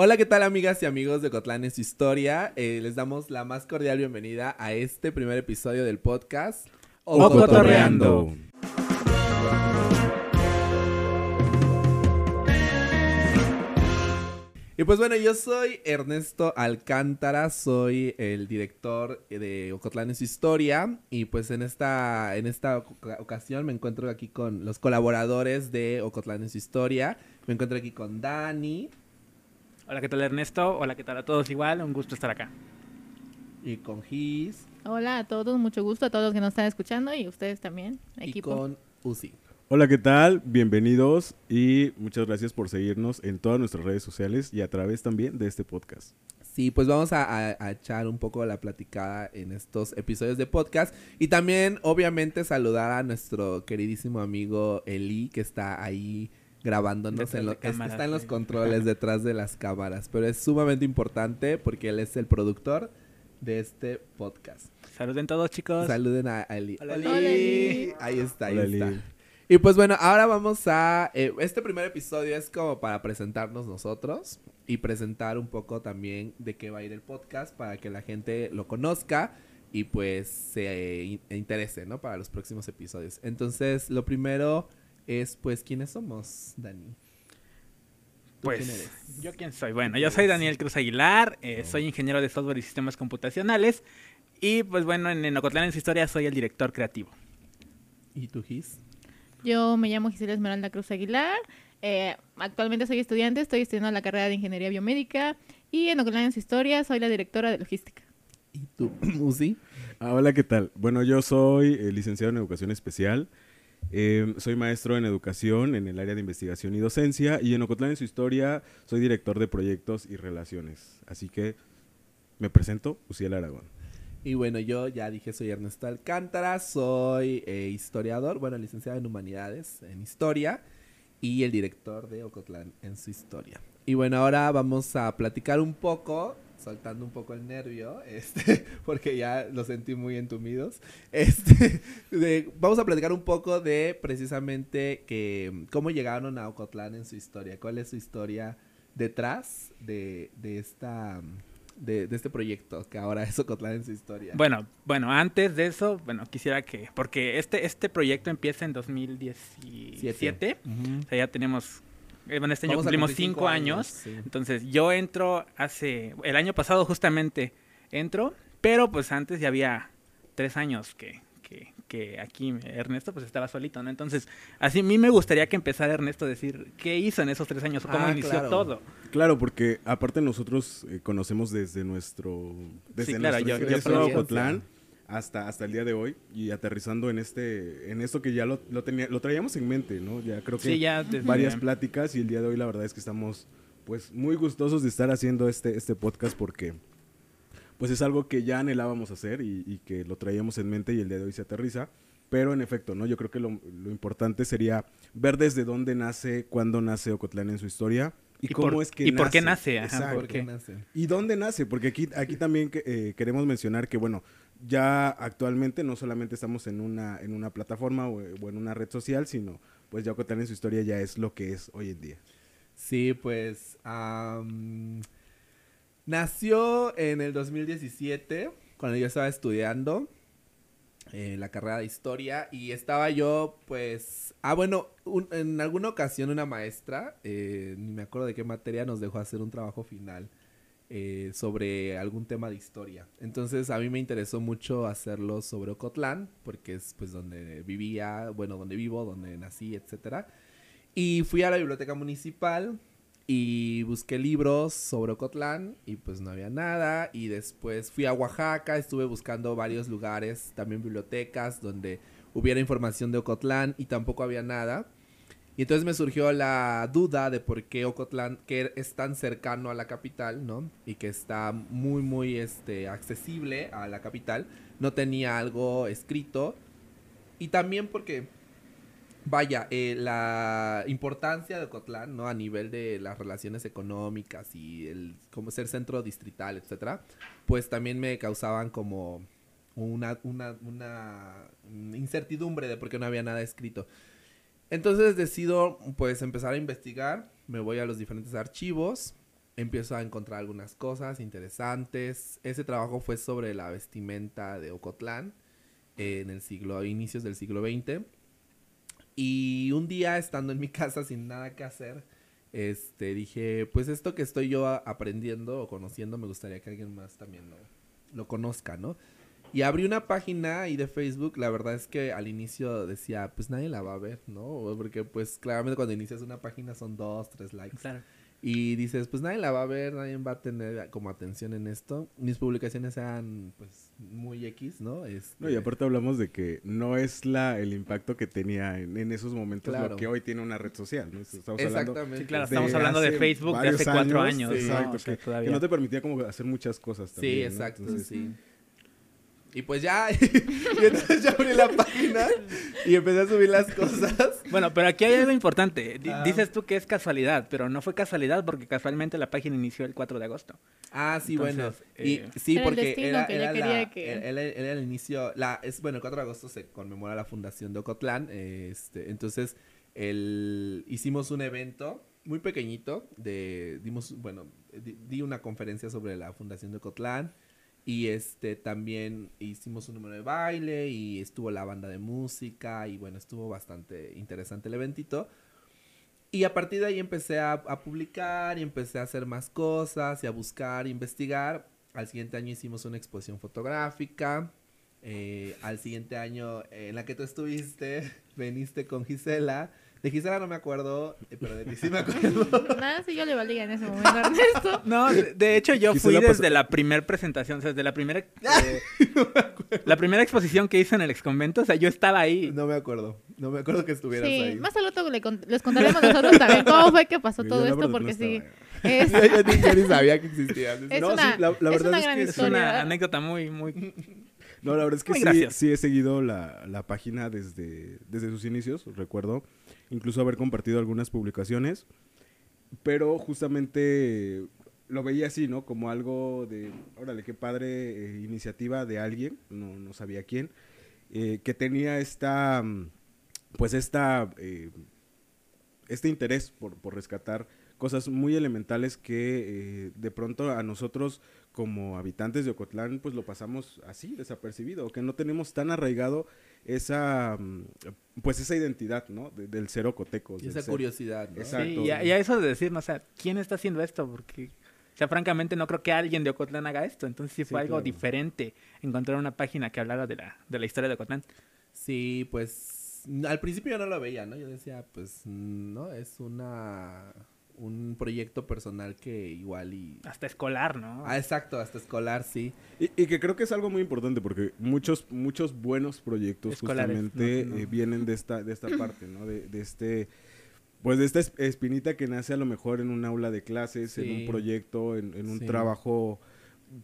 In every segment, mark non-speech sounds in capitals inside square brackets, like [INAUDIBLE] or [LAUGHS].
Hola, ¿qué tal amigas y amigos de Cotlán en su historia? Eh, les damos la más cordial bienvenida a este primer episodio del podcast Ocotorreando. Y pues bueno, yo soy Ernesto Alcántara, soy el director de Ocotlán en su historia y pues en esta, en esta oca- ocasión me encuentro aquí con los colaboradores de Ocotlán en su historia. Me encuentro aquí con Dani Hola, ¿qué tal Ernesto? Hola, ¿qué tal a todos igual? Un gusto estar acá. y con Gis Hola a todos, mucho gusto a todos los que nos están escuchando y ustedes también, y equipo. con Uzi. Hola, ¿qué tal? Bienvenidos y muchas gracias por seguirnos en todas nuestras redes sociales y a través también de este podcast. Sí, pues vamos a, a- a echar un poco la platicada en estos episodios de podcast. Y también, obviamente, saludar a nuestro queridísimo amigo Eli, que está ahí grabándonos. En lo- de cámaras, está en los sí. controles [LAUGHS] detrás de las cámaras. Pero es sumamente importante porque él es el productor de este podcast. Saluden todos, chicos. Saluden a, Eli. Hola. Eli. Ahí está, ahí Hola, está. Y pues bueno, ahora vamos a... eh, este primer episodio es como para presentarnos nosotros y presentar un poco también de qué va a ir el podcast para que la gente lo conozca y pues se eh, in- interese, ¿no? Para los próximos episodios. Entonces, lo primero es pues quiénes somos, Dani. ¿Tú quién Pues, eres? ¿yo quién soy? Bueno, yo soy Daniel Cruz Aguilar, eh, soy ingeniero de software y sistemas computacionales. Y pues bueno, en, en Ocotlán en su historia soy el director creativo. ¿Y tú, Gis? Yo me llamo Gisela Esmeralda Cruz Aguilar, eh, actualmente soy estudiante, estoy estudiando la carrera de Ingeniería Biomédica y en Ocotlán en su historia soy la directora de logística. ¿Y tú, [CLEARS THROAT] Uzi? Ah, hola, ¿qué tal? Bueno, yo soy eh, licenciado en Educación Especial. Eh, soy maestro en Educación en el área de investigación y docencia y en Ocotlán en su historia soy director de proyectos y relaciones. Así que me presento, Uciel Aragón. Y bueno, yo ya dije, soy Ernesto Alcántara, soy eh, historiador, bueno, licenciado en Humanidades, en Historia, y el director de Ocotlán en su historia. Y bueno, ahora vamos a platicar un poco, soltando un poco el nervio, [LAUGHS] este, porque ya lo sentí muy entumidos. Este, de- vamos a platicar un poco de precisamente que cómo llegaron a Ocotlán en su historia, cuál es su historia detrás de, de esta de, de este proyecto que ahora es Ocotlán en su historia. Bueno, bueno, antes de eso, bueno, quisiera que, porque este, este proyecto empieza en 2017. Ujú. O sea, ya tenemos, bueno, este año Vamos cumplimos cinco años. sí. Entonces yo entro hace, el año pasado justamente entro, pero pues antes ya había tres años que, que, que aquí Ernesto pues estaba solito, ¿no? Entonces, así a mí me gustaría que empezara Ernesto a decir qué hizo en esos tres años cómo Ah, inició claro. todo. Claro, porque aparte nosotros eh, conocemos desde nuestro desde Sí, claro, nuestro yo- yo conocí- Ocotlán hasta hasta el día de hoy y aterrizando en este en esto que ya lo, lo tenía lo traíamos en mente, ¿no? Ya creo que Sí, ya varias pláticas y el día de hoy la verdad es que estamos pues muy gustosos de estar haciendo este este podcast porque pues es algo que ya anhelábamos hacer y, y que lo traíamos en mente y el día de hoy se aterriza. Pero en efecto, ¿no? Yo creo que lo, lo importante sería ver desde dónde nace, cuándo nace Ocotlán en su historia y, Y cómo por- es que y por qué nace, ajá, Exacto. ¿Por qué nace? ¿Y dónde nace? Porque aquí, aquí también que- eh, queremos mencionar que, bueno, ya actualmente no solamente estamos en una, en una plataforma o, en una red social, sino pues ya Ocotlán en su historia ya es lo que es hoy en día. Sí, pues am, nació en el 2017, cuando yo estaba estudiando eh, la carrera de historia y estaba yo, pues, ah, bueno, en alguna ocasión una maestra, eh, ni me acuerdo de qué materia, nos dejó hacer un trabajo final eh, sobre algún tema de historia. Entonces a mí me interesó mucho hacerlo sobre Ocotlán, porque es pues donde vivía, bueno, donde vivo, donde nací, etcétera. Y fui a la biblioteca municipal y busqué libros sobre Ocotlán y pues no había nada. Y después fui a Oaxaca, estuve buscando varios lugares, también bibliotecas, donde hubiera información de Ocotlán y tampoco había nada. Y entonces me surgió la duda de por qué Ocotlán, que es tan cercano a la capital, ¿no? Y que está muy, muy este, accesible a la capital, no tenía algo escrito. Y también porque vaya, eh, la importancia de Ocotlán, ¿no? A nivel de las relaciones económicas y el como ser centro distrital, etcétera, pues también me causaban como una, una, una incertidumbre de por qué no había nada escrito. Entonces decido, pues, empezar a investigar, me voy a los diferentes archivos empiezo a encontrar algunas cosas interesantes. Ese trabajo fue sobre la vestimenta de Ocotlán en el siglo, inicios del siglo XX. Y un día, estando en mi [LAUGHS] casa sin nada que hacer, este, dije, pues esto que estoy yo aprendiendo o conociendo, me gustaría que alguien más también lo conozca, ¿no? Y abrí una página ahí de Facebook, la verdad es que al inicio decía, pues nadie la va a ver, ¿no? Porque pues claramente cuando inicias una página son dos, tres likes. Claro. Y dices, pues nadie la va a ver, nadie va a tener como atención en esto. Mis publicaciones eran pues muy X, ¿no? Este, No, y aparte hablamos de que no es la el impacto que tenía en, en esos momentos Claro. lo que hoy tiene una red social, ¿no? Estamos hablando Exactamente. Sí, claro, de estamos hablando de Facebook de hace cuatro años, años. sí, ¿no? exacto, O sea, que, todavía- que no te permitía como hacer muchas cosas también, Sí, ¿no? exacto, Entonces, sí. Y pues ya, [LAUGHS] y entonces ya abrí la página y empecé a subir las cosas. Bueno, pero aquí hay algo importante. Ah. Dices tú que es casualidad, pero no fue casualidad porque casualmente la página inició el 4 de agosto. Ah, sí, Entonces, bueno. eh, y, sí, Era el porque destino era, que era la- que- era- era- era el inicio, la, es, bueno, el 4 de agosto se conmemora la fundación de Ocotlán, este, entonces el, hicimos un evento muy pequeñito, de, dimos, bueno, di, di una conferencia sobre la fundación de Ocotlán, y este, también hicimos un número de baile, y estuvo la banda de música, y bueno, estuvo bastante interesante el eventito. Y a partir de ahí empecé a, publicar y empecé a hacer más cosas y a buscar, investigar. Al siguiente año hicimos una exposición fotográfica. Eh, al siguiente año, en la que tú estuviste, [LAUGHS] veniste con Gisela. De Gisela no me acuerdo, eh, pero de ti sí me [LAUGHS] acuerdo. Nada, sí yo le valía en ese momento a Ernesto. [LAUGHS] No, de, de hecho yo fui la desde pas- la primera presentación, o sea, desde la primera [LAUGHS] eh, la primera exposición que hice en el exconvento, o sea, yo estaba ahí. No me acuerdo. No me acuerdo que estuvieras Sí, ahí. más al rato le cont- les contaremos nosotros también cómo fue que pasó Yo todo esto, porque no sí. Es, yo, yo ni, yo ni sabía que existías. Es No, una- sí, la, la es verdad una es gran que Es historia. una anécdota muy muy No, la verdad es que sí, sí he seguido la, la página desde, desde sus inicios, recuerdo incluso haber compartido algunas publicaciones, pero justamente lo veía así, ¿no? Como algo de, órale, qué padre eh, iniciativa de alguien, no, no sabía quién, eh, que tenía esta, pues esta, eh, este interés por, por rescatar cosas muy elementales que de pronto a nosotros como habitantes de Ocotlán pues lo pasamos así desapercibido o que no tenemos tan arraigado esa mm, pues esa identidad no De- del ser ocotecos Y esa ser- curiosidad, ¿no? Exacto. Sí, y, a, y a eso de decir, no, o sea, ¿quién está haciendo esto? Porque, o sea, francamente no creo que alguien de Ocotlán haga esto. Entonces sí fue Sí, algo claro. diferente encontrar una página que hablara de la, de la historia de Ocotlán. Sí, pues al principio yo no lo veía, ¿no? Yo decía, pues no, es una un proyecto personal que igual y Hasta escolar, ¿no? Ah, exacto, hasta escolar, sí. Y, y que creo que es algo muy importante porque muchos muchos buenos proyectos Escolares, justamente no, no. eh, vienen de esta de esta parte, ¿no? De, de este pues de esta es- espinita que nace a lo mejor en un aula de clases, en un proyecto, en, en un Sí. trabajo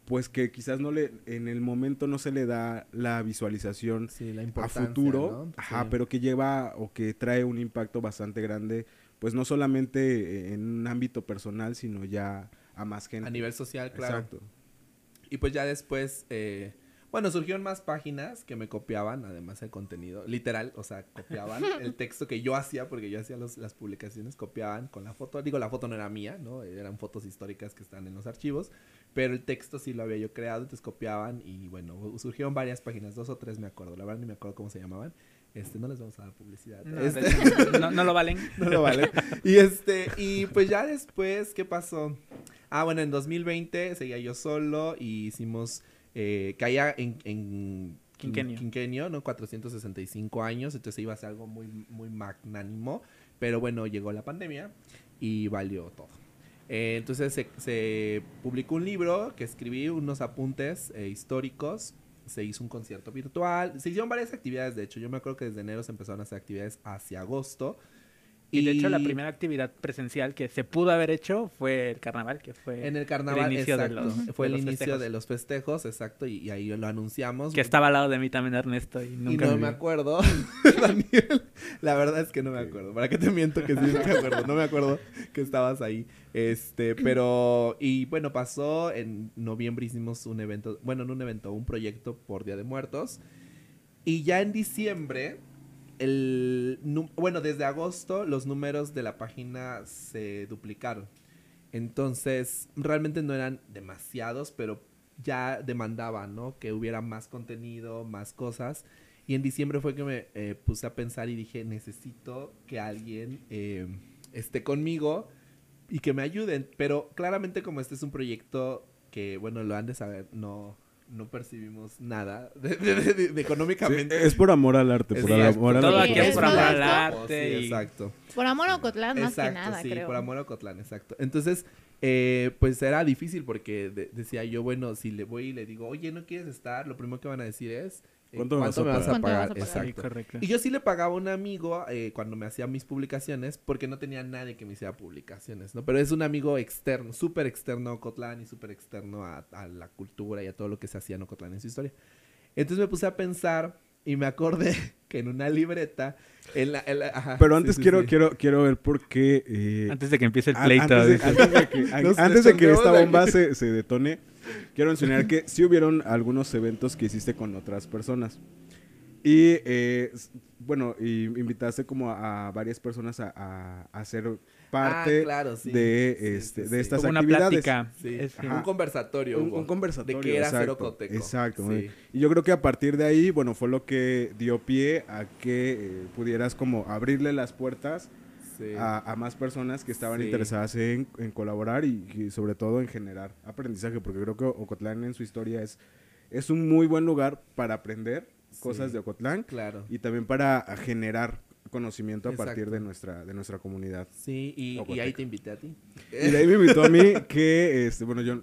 pues que quizás no le en el momento no se le da la visualización Sí, la a futuro, ¿no? ajá, Sí. pero que lleva o que trae un impacto bastante grande, pues no solamente en un ámbito personal, sino ya a más gente. a nivel social, claro. Exacto. Y pues ya después, eh, bueno, surgieron más páginas que me copiaban, además el contenido, literal, o sea, copiaban [LAUGHS] el texto que yo hacía, porque yo hacía los- las publicaciones, copiaban con la foto, digo, la foto no era mía, ¿no? Eran fotos históricas que están en los archivos, pero el texto sí lo había yo creado, entonces copiaban y bueno, surgieron varias páginas, dos o tres me acuerdo, la verdad ni me acuerdo cómo se llamaban. Este, no les vamos a dar publicidad. No, Este- de hecho, no, no lo valen. [LAUGHS] no lo vale. Y este, y pues ya después, ¿qué pasó? Ah, bueno, en 2020 seguía yo solo y hicimos, eh, caía en, en Quinquenio. quinquenio, ¿no? 465 años, entonces iba a ser algo muy, muy magnánimo, pero bueno, llegó la pandemia y valió todo. Eh, entonces se, se publicó un libro que escribí, unos apuntes eh, históricos, se hizo un concierto virtual, se hicieron varias actividades, de hecho, yo me acuerdo que desde enero se empezaron a hacer actividades hacia agosto. Y de hecho la primera actividad presencial que se pudo haber hecho fue el carnaval, que fue En el carnaval, inicio de los- Fue de el los inicio festejos. de los festejos, exacto, y, y ahí lo anunciamos. que estaba al lado de mí también Ernesto y no me acuerdo, [LAUGHS] Daniel. La verdad es que no me acuerdo. ¿Para qué te miento que sí me acuerdo? No me acuerdo que estabas ahí. Este, pero, y bueno, pasó en noviembre hicimos un evento, bueno, no un evento, un proyecto por Día de Muertos. Y ya en diciembre, el, bueno, desde agosto los números de la página se duplicaron. Entonces, realmente no eran demasiados, pero ya demandaban, ¿no? Que hubiera más contenido, más cosas. Y en diciembre fue que me eh, puse a pensar y dije, necesito que alguien eh, esté conmigo y que me ayuden. Pero claramente como este es un proyecto que, bueno, lo han de saber, no, no percibimos nada de, de- de- de económicamente. Sí, es por amor al arte, por Exacto. amor al Todo Sí, aquí es es por amor al arte. Sí, exacto. Por amor a Ocotlán, más Exacto, que nada, sí, creo. por amor a Ocotlán, exacto. Entonces, eh, pues era difícil porque de- decía yo, bueno, si le voy y le digo, oye, ¿no quieres estar? Lo primero que van a decir es, eh, ¿Cuánto me vas a me vas a pagar? ¿Cuánto me vas pagar? a pagar? Sí, Exacto. correcto. Y yo sí le pagaba a un amigo eh, cuando me hacía mis publicaciones porque no tenía nadie que me hiciera publicaciones, ¿no? Pero es un amigo externo, súper externo a Ocotlán y súper externo a, a la cultura y a todo lo que se hacía en Ocotlán en su historia. Entonces me puse a pensar y me acordé [LAUGHS] que en una libreta, en la... en la- ajá, Pero antes sí, quiero, sí. quiero, quiero ver por qué. eh, Antes de que empiece el pleito. antes, de, antes de que, [LAUGHS] Nos antes de que esta bomba se, se detone, quiero enseñar que sí hubieron algunos eventos que hiciste con otras personas. Y eh, bueno, y invitaste como a, a varias personas a, a- a ser parte Ah, claro, sí. de, Sí, este, sí, de estas Como una actividades. plática. Sí, Es- un conversatorio. Un, hubo. un conversatorio. De que era exacto, cero coteco. Exacto. Y yo creo que a partir de ahí, bueno, fue lo que dio pie a que eh, pudieras como abrirle las puertas Sí. a, a más personas que estaban Sí. interesadas en, en colaborar y, y sobre todo en generar aprendizaje, porque creo que Ocotlán en su historia es, es un muy buen lugar para aprender cosas de Ocotlán Claro. y también para generar conocimiento a Exacto. partir de nuestra, de nuestra comunidad. Sí, y, ahí te invité a ti. Y de ahí me invitó a mí que, este, bueno, yo...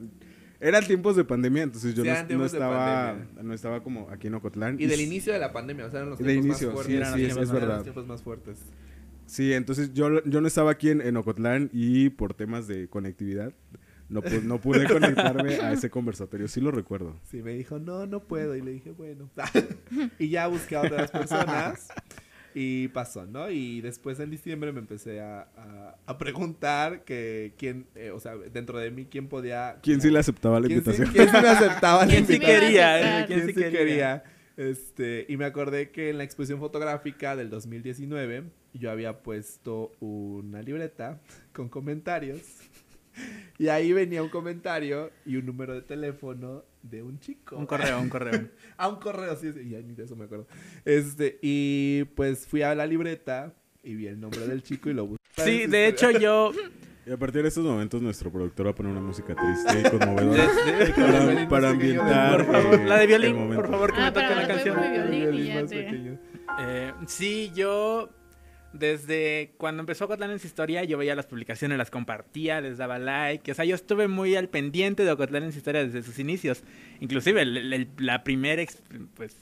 Eran tiempos de pandemia, entonces yo Sí, no, estaba, no estaba como aquí en Ocotlán. Y del inicio de la pandemia, o sea, eran los tiempos inicio, más sí, fuertes. eran sí, los es, tiempos es más- Eran verdad. los tiempos más fuertes. Sí, entonces yo, yo no estaba aquí en, en Ocotlán y por temas de conectividad no, pu- no pude [LAUGHS] conectarme a ese conversatorio. Sí lo recuerdo. Sí, me dijo, no, no puedo. Y le dije, bueno. [LAUGHS] y ya busqué a otras personas. Y pasó, ¿no? Y después en diciembre me empecé a, a- a preguntar que quién, eh, o sea, dentro de mí, quién podía... ¿Quién sí le aceptaba la ¿Quién sí, invitación? quién sí me aceptaba la ¿Quién sí invitación? quería? aceptar? eh? ¿Quién, ¿Quién sí sí quería? Este, y me acordé que en la exposición fotográfica del 2019 yo había puesto una libreta con comentarios. Y ahí venía un comentario y un número de teléfono de un chico. Un correo, un correo. [LAUGHS] Ah, un correo, sí, sí, ya ni de eso me acuerdo. Este, y pues fui a la libreta y vi el nombre del chico y lo busqué. Sí, de hecho yo... [LAUGHS] Y a partir de estos momentos nuestro productor va a poner una música triste y conmovedora [LAUGHS] para, para ambientar Por favor, eh, la de violín, por favor, que Ah, me toque para la la canción. mi violín y ya te-. Eh, sí, yo desde cuando empezó Ocotlán en su historia, yo veía las publicaciones, las compartía, les daba like. O sea, yo estuve muy al pendiente de Ocotlán en su historia desde sus inicios. Inclusive el- el- la primera pues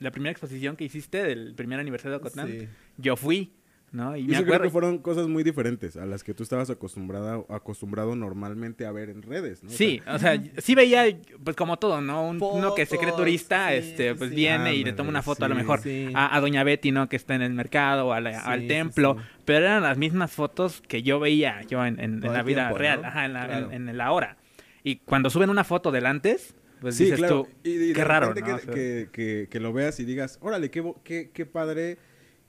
la primera exposición que hiciste del primer aniversario de Ocotlán, Sí. yo fui, ¿no? Y Y me eso creo acuerdo que fueron cosas muy diferentes a las que tú estabas acostumbrada, acostumbrado normalmente a ver en redes, ¿no? O Sí, o sea, sí veía, pues como todo, ¿no? Un- uno que se cree Fotos, turista, sí, este, sí, pues sí. viene y le toma una foto a lo sí, mejor sí. a, a Doña Betty, ¿no? Que está en el mercado o a la- Sí, al sí, templo, sí. pero eran las mismas fotos que yo veía yo en, en- en la vida tiempo, real, ¿no? ajá, en la, Claro. en, en la hora. Y cuando suben una foto del antes, pues sí, dices claro. tú, Y- y qué raro, ¿no? que, O sea, que, que- que lo veas y digas, órale, qué, qué, qué padre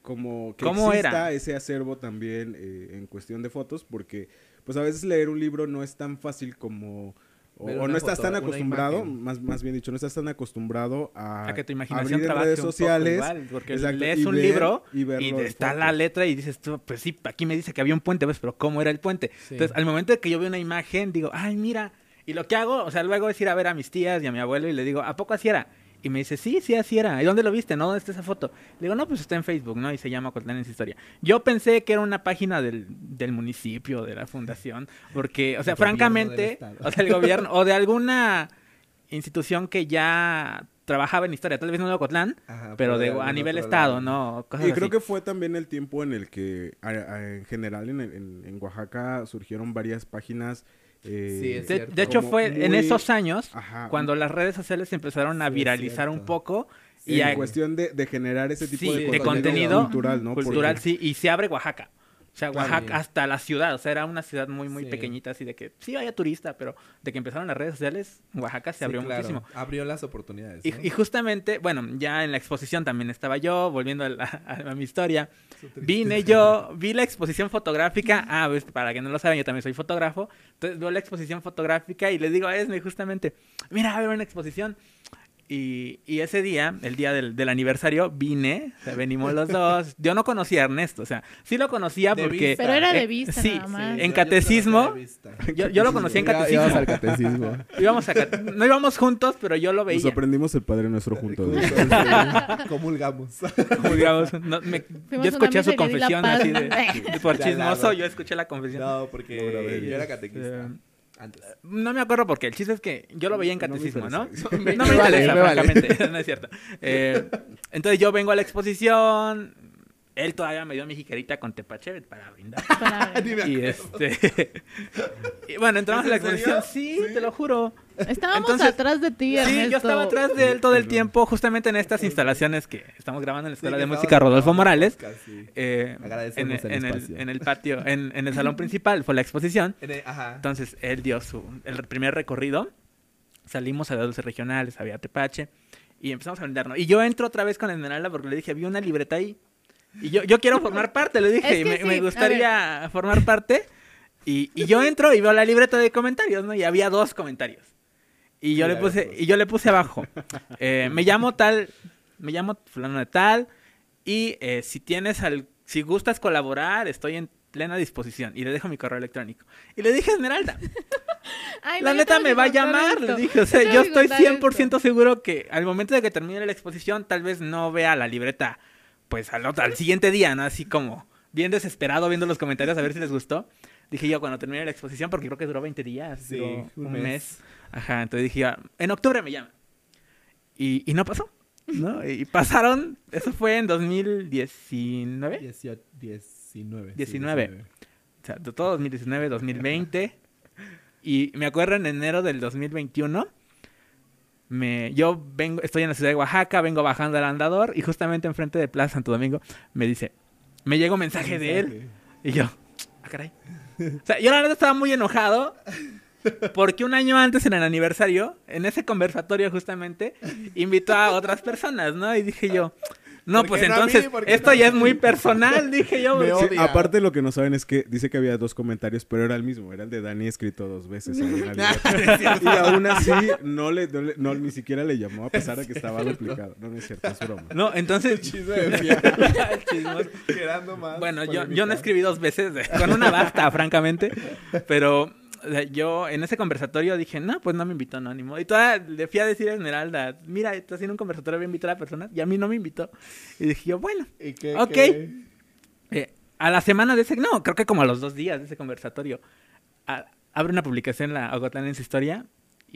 como que ¿Cómo exista era? ese acervo también eh, en cuestión de fotos, porque pues a veces leer un libro no es tan fácil como... O, no estás foto, tan acostumbrado, más, más bien dicho, no estás tan acostumbrado a, a que tu imaginación abrir redes un poco sociales. igual, porque exacto, lees y un ver- libro y, y, está la letra y dices tú, pues sí, aquí me dice que había un puente, ¿ves? Pero ¿cómo era el puente? Sí. Entonces, al momento de que yo veo una imagen, digo, ay, mira. Y lo que hago, o sea, luego es ir a ver a mis tías y a mi abuelo y le digo, ¿a poco así era? Y me dice, sí, sí, así era. ¿Y dónde lo viste? ¿No? ¿Dónde está esa foto? Le digo, no, pues está en Facebook, ¿no? Y se llama Cotlán en su historia. Yo pensé que era una página del, del municipio, de la fundación, porque, o sea, El francamente, o sea, el gobierno, o de alguna institución que ya trabajaba en historia, tal vez no de Ocotlán, Ajá, pero de, a nivel estado, lado. ¿no? Cosas Y creo así. que fue también el tiempo en el que a- a- en general en, el- en- en Oaxaca surgieron varias páginas. Eh, Sí, es De, hecho, como fue en esos años Ajá, cuando las redes sociales empezaron a Sí, viralizar un poco en y a- cuestión de, de generar ese tipo Sí, de, de contenido contenido cultural, ¿no? cultural, Porque- sí, y se abre Oaxaca. O sea, Claro. Oaxaca, hasta la ciudad, o sea, era una ciudad muy, muy Sí. pequeñita, así de que sí vaya turista, pero de que empezaron las redes sociales, Oaxaca se Sí, abrió claro. muchísimo. Abrió las oportunidades. Y, ¿no? y justamente, bueno, ya en la exposición también estaba yo, volviendo a, la- a mi historia. Vine yo, vi la exposición fotográfica. Ah, pues, para que no lo saben, yo también soy fotógrafo. Entonces veo la exposición fotográfica y le digo a Esme justamente, mira, a haber una exposición. Y, y ese día, el día del, del aniversario, vine, o sea, venimos los dos. Yo no conocía a Ernesto, o sea, sí lo conocía De porque... vista. Pero era de Eh, vista sí, nada más. en yo- catecismo, conocía. Yo, yo lo conocí en catecismo. íbamos al catecismo. [LAUGHS] Íbamos a cat- no íbamos juntos, pero yo lo Nos veía. aprendimos el Padre Nuestro juntos. Juntos, sí. [LAUGHS] [LAUGHS] Comulgamos. No, me- Fuimos yo escuché su confesión así de, por chismoso, yo escuché la confesión. No, porque yo era catequista. Antes. No me acuerdo porque el chiste es que yo lo veía en No me catecismo, ¿no? interesa [LAUGHS] No me, interesa, me vale. francamente, [LAUGHS] no es cierto. Eh, entonces yo vengo a la exposición, él todavía me dio mi jicarita con tepache para brindar. [LAUGHS] Para- [LAUGHS] Y este... [LAUGHS] y bueno, entramos ¿Es a la en serio? exposición, sí, te lo juro. Estábamos Entonces- atrás de ti, Sí, Ernesto. yo estaba atrás de él todo el tiempo, justamente en estas instalaciones que estamos grabando en la Escuela Sí, de Música Rodolfo Morales. sí. eh, en, Agradecemos el en el, espacio. en el patio, en, en el salón principal fue la exposición. En el- Ajá. Entonces él dio su el primer recorrido. Salimos a dulces regionales, había tepache y empezamos a brindarnos. Y yo entro otra vez con Esmeralda porque le dije, vi una libreta ahí. Y yo, yo quiero formar parte, le dije, Es y que me, sí, me gustaría formar parte. Y, y yo entro y veo la libreta de comentarios, ¿no? Y había dos comentarios. Y yo, Sí, le puse, y yo le puse abajo, eh, me llamo tal, me llamo fulano de tal, y eh, si tienes al, si gustas colaborar, estoy en plena disposición. Y le dejo mi correo electrónico. Y le dije Esmeralda, [LAUGHS] Ay, no, la yo neta me va a llamar, esto. le dije. O sea, yo que estoy contar 100% seguro que al momento de que termine la exposición, tal vez no vea la libreta, pues al, otro- al siguiente día, ¿no? Así como bien desesperado viendo los comentarios a ver si les gustó. Dije yo, cuando termine la exposición, porque creo que duró 20 días, Sí, duró un mes. mes. Ajá, entonces dije, ah, en octubre me llama. Y, y no pasó, ¿no? [LAUGHS] Y pasaron, eso fue en 2019. 18, 19. sí, 19. O sea, todo 2019, 2020. Y me acuerdo en enero del 2021. Me, yo vengo, estoy en la ciudad de Oaxaca, vengo bajando al andador y justamente enfrente de Plaza Santo Domingo me dice, me llega un mensaje de él y yo, ah, caray. O sea, yo la verdad estaba muy enojado porque un año antes en el aniversario, en ese conversatorio justamente, invitó a otras personas, ¿no? Y dije yo, no, ¿Por pues mí? entonces, ¿Por qué esto no ya es muy personal, dije yo. [LAUGHS] Me porque- Sí, odia. aparte lo que no saben es que dice que había dos comentarios, pero era el mismo, era el de Dani escrito dos veces ahí en la [LAUGHS] libreta. y aún así no le, no le- no, ni siquiera le llamó a pesar de que estaba duplicado. No, no es cierto, es broma. No, entonces... [LAUGHS] Bueno, yo, yo no escribí dos veces, con una basta, francamente. Pero o sea, yo en ese conversatorio dije, no, pues no me invitó, no, ni modo. Y todavía le fui a decir a Esmeralda, mira, está haciendo un conversatorio, voy a invitar a personas. Y a mí no me invitó. Y dije yo, bueno, ¿Y qué, Ok. qué? eh, a la semana de ese, no, creo que como a los dos días de ese conversatorio, a- abre una publicación la Ocotlán en su historia.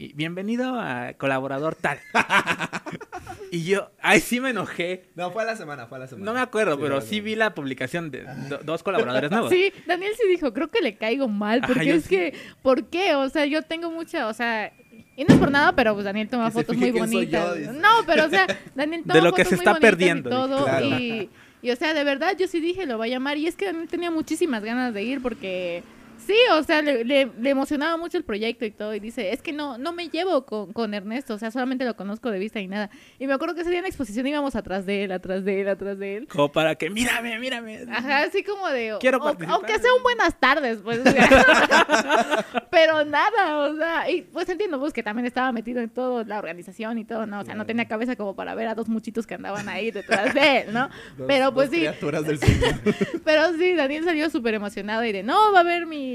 Y bienvenido a colaborador tal. [LAUGHS] y yo, ay, sí me enojé. No, fue a la semana, fue a la semana. No me acuerdo, Sí, pero sí vi la publicación de do- dos colaboradores nuevos. Sí, Daniel sí dijo, creo que le caigo mal, Ajá, porque es sí. que, ¿por qué? O sea, yo tengo mucha, o sea, y no es por nada, pero pues Daniel toma Que se fotos muy yo, bonitas. no, pero o sea, [LAUGHS] Daniel toma De lo que fotos se muy está bonitas y perdiendo, todo, claro. y, y, o sea, de verdad yo sí dije, lo va a llamar, y es que Daniel tenía muchísimas ganas de ir porque... Sí, o sea, le, le- le emocionaba mucho el proyecto y todo. Y dice, es que no, no me llevo con, con Ernesto, o sea, solamente lo conozco de vista y nada. Y me acuerdo que ese día en la exposición íbamos atrás de él, atrás de él, atrás de él. Como para que, mírame, mírame. Ajá, así como de. Quiero o- participar. Aunque sea un buenas tardes, pues. o sea. [LAUGHS] Pero nada, o sea. Y pues entiendo, pues que también estaba metido en todo, la organización y todo, ¿no? O sea, no tenía cabeza como para ver a dos muchitos que andaban ahí detrás de él, ¿no? [LAUGHS] Dos- pero pues dos sí, criaturas del [LAUGHS] pero sí, Daniel salió súper emocionado y de, no, va a ver mi,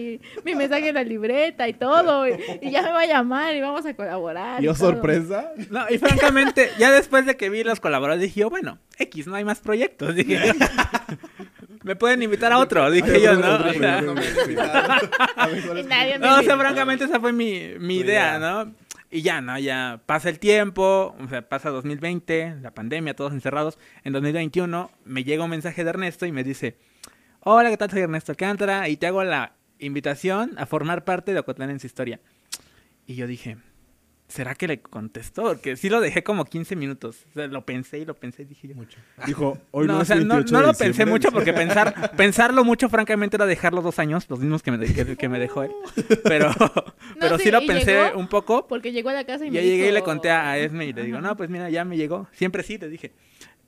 mi mensaje en la libreta y todo. Y, y ya me va a llamar y vamos a colaborar. y Yo sorpresa. No, y francamente, ya después de que vi los colaboradores, dije yo, bueno, X, no hay más proyectos. Dije yo. [LAUGHS] Me pueden invitar a otro, dije yo, [LAUGHS] ¿no? O sea, No o sea, francamente esa fue mi, mi idea, idea. ¿no? Y ya, ¿no? Ya pasa el tiempo, o sea, pasa 2020, la pandemia, todos encerrados. En 2021 me llega un mensaje de Ernesto y me dice, hola, ¿qué tal? Soy Ernesto Alcántara y te hago la invitación a formar parte de Ocotlán en su historia. Y yo dije, ¿será que le contestó? Porque sí lo dejé como 15 minutos. O sea, lo pensé y lo pensé y dije yo. Mucho. Dijo, hoy no, no, o sea, no, 28 no lo pensé mucho porque [LAUGHS] pensar, pensarlo mucho, francamente, era dejar los dos años, los mismos que me, que, que me dejó él. Pero, [LAUGHS] pero sí, sí, lo ¿y pensé llegó? un poco. Porque llegó a la casa y me Ya llegué y le dijo- conté a Esme y le digo, Ajá. no, pues mira, ya me llegó. Siempre sí, le dije.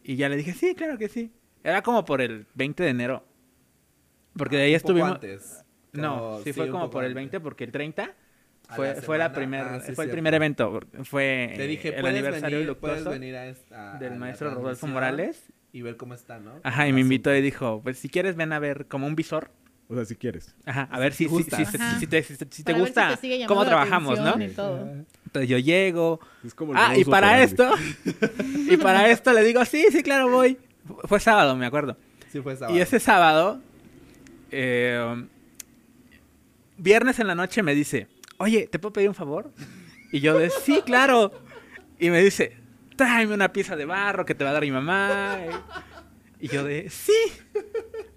Y ya le dije, sí, claro que sí. Era como por el 20 de enero. Porque de ahí poco estuvimos... antes. No, sí, fue como por el antes. 20 porque el 30 A fue, la fue la primer, Ah, sí, fue el primer evento. Fue Te dije, el ¿puedes aniversario venir, puedes luctuoso venir a esta, a del maestro Rodolfo Morales. Y ver cómo está, ¿no? Ajá, y me invitó y dijo, pues si quieres ven a ver como un visor. O sea, si quieres. Ajá, a ver si, te si, gusta. si, si- te, si te- si te Para ver si gusta te cómo trabajamos, ¿no? Entonces yo llego. Es como el Ah, y para esto, [LAUGHS] y para esto le digo, sí, sí, claro, voy. Fue sábado, me acuerdo. Sí, fue sábado. Y ese sábado, eh, viernes en la noche me dice, oye, ¿te puedo pedir un favor? Y yo de, sí, claro. Y me dice, tráeme una pieza de barro que te va a dar mi mamá. Y yo de, sí.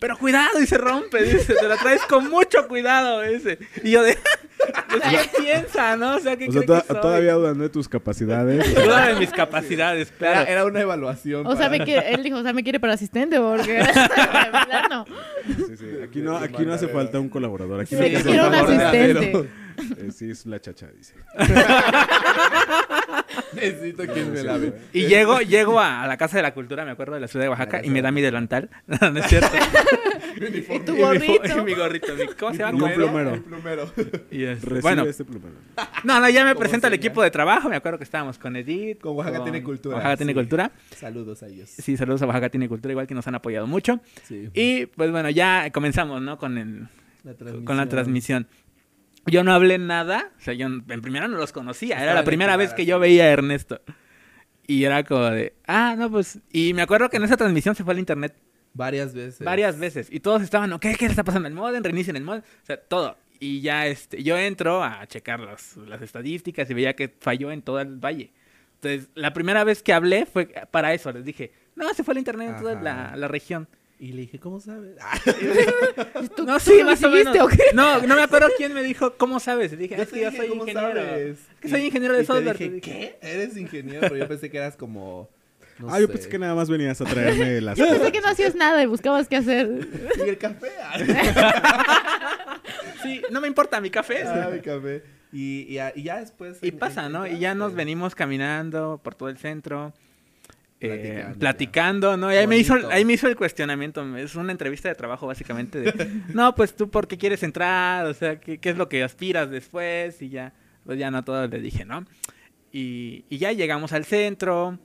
Pero cuidado, y se rompe, dice, te la traes con mucho cuidado, dice. Y yo de, [LAUGHS] pues, ¿qué piensa, no? O sea, ¿qué O sea, cree que soy? todavía dudando de tus capacidades. [LAUGHS] Duda de mis capacidades, Era, claro. era una evaluación. O sea, me quiere, él dijo, o sea, me quiere para asistente porque [LAUGHS] de plano. Sí, sí. Aquí, no, aquí no hace falta un colaborador. Aquí Sí, yo hace quiero un falta- asistente. [LAUGHS] Eh, sí, es la chacha, dice. [LAUGHS] Necesito quien me lave. Y llego, llego a, a la Casa de la Cultura, me acuerdo, de la ciudad de Oaxaca, La y me da mi delantal. [LAUGHS] No, es cierto. Y tu Y mi fo- gorrito. y mi gorrito. mi- ¿Cómo se llama? un plumero. El plumero. Y es- Recibe bueno, este plumero. no, no, ya me presenta el equipo de trabajo. Me acuerdo que estábamos con Edith. Con Oaxaca Tiene Cultura, Oaxaca Tiene. Cultura. Saludos a ellos. Sí, saludos a Oaxaca Tiene Cultura, igual que nos han apoyado mucho. Sí. Y pues bueno, ya comenzamos, ¿no? Con, el, La con la transmisión. Yo no hablé nada, o sea, yo en primera no los conocía, era la primera vez que yo veía a Ernesto. Y era como de, ah, no, pues. Y me acuerdo que en esa transmisión se fue al internet Varias veces. varias veces. Y todos estaban, ¿qué, ¿qué está pasando al modem? Reinicien el modem. O sea, todo. Y ya este, yo entro a checar las, las estadísticas y veía que falló en todo el valle. Entonces, la primera vez que hablé fue para eso. Les dije, no, se fue el internet en toda la, la región. Y le dije, ¿cómo sabes? [LAUGHS] [LAUGHS] ¿Tú, no, tú sí, más o menos. o qué? No, no me acuerdo [LAUGHS] quién me dijo, ¿cómo sabes? Y dije, Yo es que te yo soy ¿cómo ingeniero. sabes? Que soy ingeniero de y software. dije, te dije. ¿qué? Eres ingeniero, pero yo pensé que eras como. No ah, yo sé. pensé que nada más venías a traerme las Yo pensé que no hacías nada y buscabas qué hacer. Y el café. Sí, no me importa mi café. Ah, mi café. Y, y, ya- y ya después. Y en- pasa, en- ¿no? en- Y ya nos venimos caminando por todo el centro. Eh, Platicando, platicando, ¿no? Y ahí me, hizo, ahí me hizo el cuestionamiento. Es una entrevista de trabajo, básicamente. De, [LAUGHS] no, pues tú, ¿por qué quieres entrar? O sea, ¿qué, qué es lo que aspiras después? Y ya, pues ya no todo le dije, ¿no? Y, y ya llegamos al centro.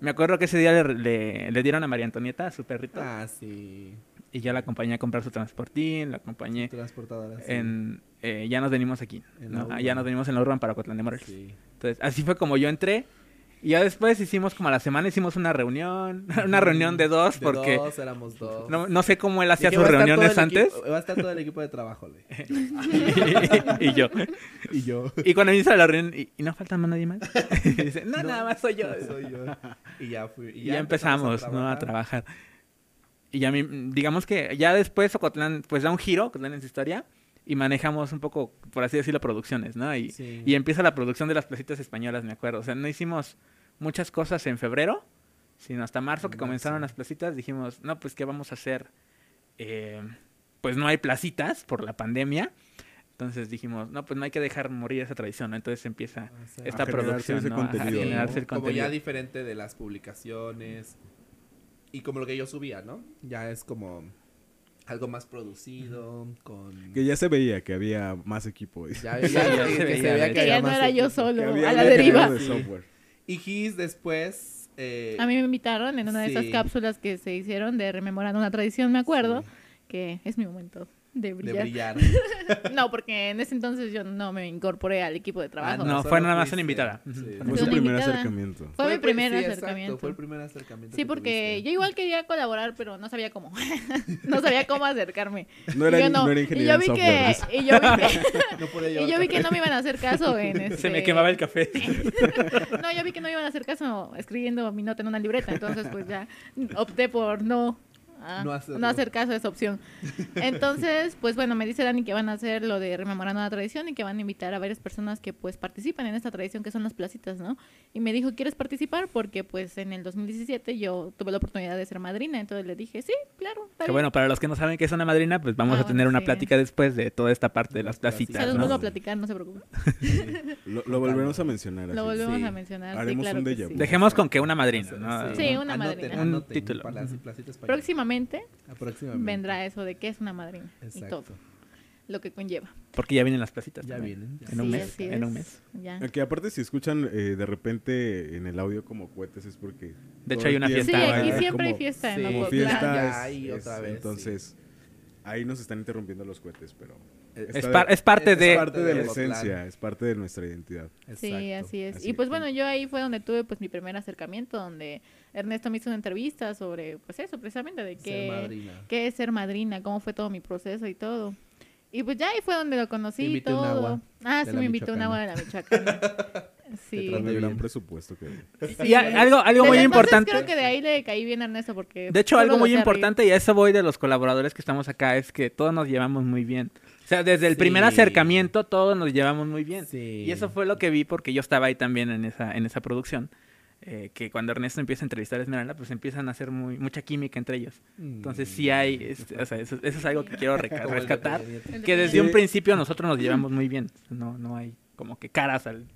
Me acuerdo que ese día le, le- le dieron a María Antonieta, a su perrito. Ah, sí. Y ya la acompañé a comprar su transportín, la acompañé Transportadora. sí. en... eh, ya nos venimos aquí, ¿no? Ah, ya nos venimos en la Urban para Cotlán de Morelos. Sí. Entonces, así fue como yo entré. Y ya después hicimos como a la semana, hicimos una reunión, [LAUGHS] una reunión de dos, De porque Dos, éramos dos. no, no sé cómo él hacía Dije, sus "Va a estar todo reuniones antes. equipo- va a estar todo el equipo de trabajo, le. [LAUGHS] y yo. [LAUGHS] Y yo. Y cuando inicia la reunión, ¿y, y no falta más nadie más? y dice, no, No, nada más soy yo. Soy yo. Y ya fui. Y ya, empezamos, ¿no? A trabajar. Y ya, digamos que ya después Ocotlán, pues da un giro, Ocotlán en su historia, y manejamos un poco, por así decirlo, producciones, ¿no? Y, Sí. y empieza la producción de las placitas españolas, me acuerdo. O sea, no hicimos muchas cosas en febrero, sino hasta marzo que Marzo. comenzaron las placitas, dijimos, no, pues, ¿qué vamos a hacer? Eh, pues no hay placitas por la pandemia. Entonces dijimos, no, pues no hay que dejar morir esa tradición, ¿no? Entonces empieza Ah, esta A producción, ese ¿no? Ajá, contenido, a ¿no? generarse el Como contenido. ya diferente de las publicaciones. Y como lo que yo subía, ¿no? Ya es como algo más producido, con... Que ya se veía que había más equipo. Ya, [LAUGHS] ya- ya que se se veía, Que ya no era yo equipo. Que solo, había a la deriva. de Sí. Y Gis después... eh, A mí me invitaron en una de esas cápsulas que se hicieron de rememorando una tradición, me acuerdo, que es mi momento de de brillar. [LAUGHS] No, porque en ese entonces yo no me incorporé al equipo de trabajo. Ah, No, solo fue nada más una invitada. sí. Fue Fue su primer invitada. acercamiento. Fue mi primer sí, exacto, acercamiento. fue el primer acercamiento. Sí, que porque tuviste. yo igual quería colaborar, pero no sabía cómo. [LAUGHS] no sabía cómo acercarme. No era, Y yo no. era y ingeniero yo vi que, dice. y yo vi que, [LAUGHS] No podía y yo vi que no me iban a hacer caso en este... Se me quemaba el café. No, yo vi que no me iban a hacer caso escribiendo mi nota en una libreta, entonces pues ya opté por no a No hacerlo. no hacer caso de esa opción. [LAUGHS] Entonces, pues bueno, me dice Dani que van a hacer lo de rememorando la tradición y que van a invitar a varias personas que pues participan en esta tradición que son las placitas, ¿no? Y me dijo, ¿quieres participar? Porque pues en el 2017 yo tuve la oportunidad de ser madrina, entonces le dije, sí, claro, está Que bien". bueno, para los que no saben qué es una madrina, pues vamos Ah, a tener bueno, una sí. plática después de toda esta parte de las Las Se placitas, los ¿no? vuelvo a platicar, no se preocupen. [LAUGHS] Lo, lo volveremos a mencionar. Lo así. volvemos Sí. a mencionar, sí, Haremos claro un déjà sí. Dejemos con que una madrina, ¿no? Sí, una Anoten, madrina. Un anoten, título. Palacio- Placita Española. Próximamente Próximamente. vendrá eso de qué es una madrina y Exacto. todo lo que conlleva. Porque ya vienen las placitas. Ya también. vienen. ya En un Sí, mes, así en un es. mes. Ya. Que aparte si escuchan eh, de repente en el audio como cohetes es porque... De hecho, hay una tiempo Sí, fiesta. aquí siempre hay fiesta Sí, en Como Ocotlán. fiesta Ya es- hay es- otra vez, entonces ahí nos están interrumpiendo los cohetes, pero Es Es, par- parte es de... es parte de la esencia, es parte de nuestra identidad. Sí, Exacto. así es. Así y pues es. bueno, yo ahí fue donde tuve pues mi primer acercamiento, donde Ernesto me hizo una entrevista sobre pues eso, precisamente de qué, qué es ser madrina, cómo fue todo mi proceso y todo. Y pues ya ahí fue donde lo conocí y un todo. agua ah, sí me invitó un agua de la Michoacana. [LAUGHS] sí. trato Con el gran presupuesto que... Y a- algo, algo muy importante. Creo que de ahí le caí bien a Ernesto porque... De hecho, algo muy importante, y a eso voy de los colaboradores que estamos acá, es que todos nos llevamos muy bien. O sea, desde el primer acercamiento, todos nos llevamos muy bien. Sí. Y eso fue lo que vi porque yo estaba ahí también en esa, en esa producción. eh, que cuando Ernesto empieza a entrevistar a Esmeralda, pues empiezan a hacer muy, mucha química entre ellos. Entonces sí hay, es- o sea, eso, eso es algo que quiero [LAUGHS] rescatar. Que desde un principio nosotros nos llevamos muy bien. No, no hay como que caras al...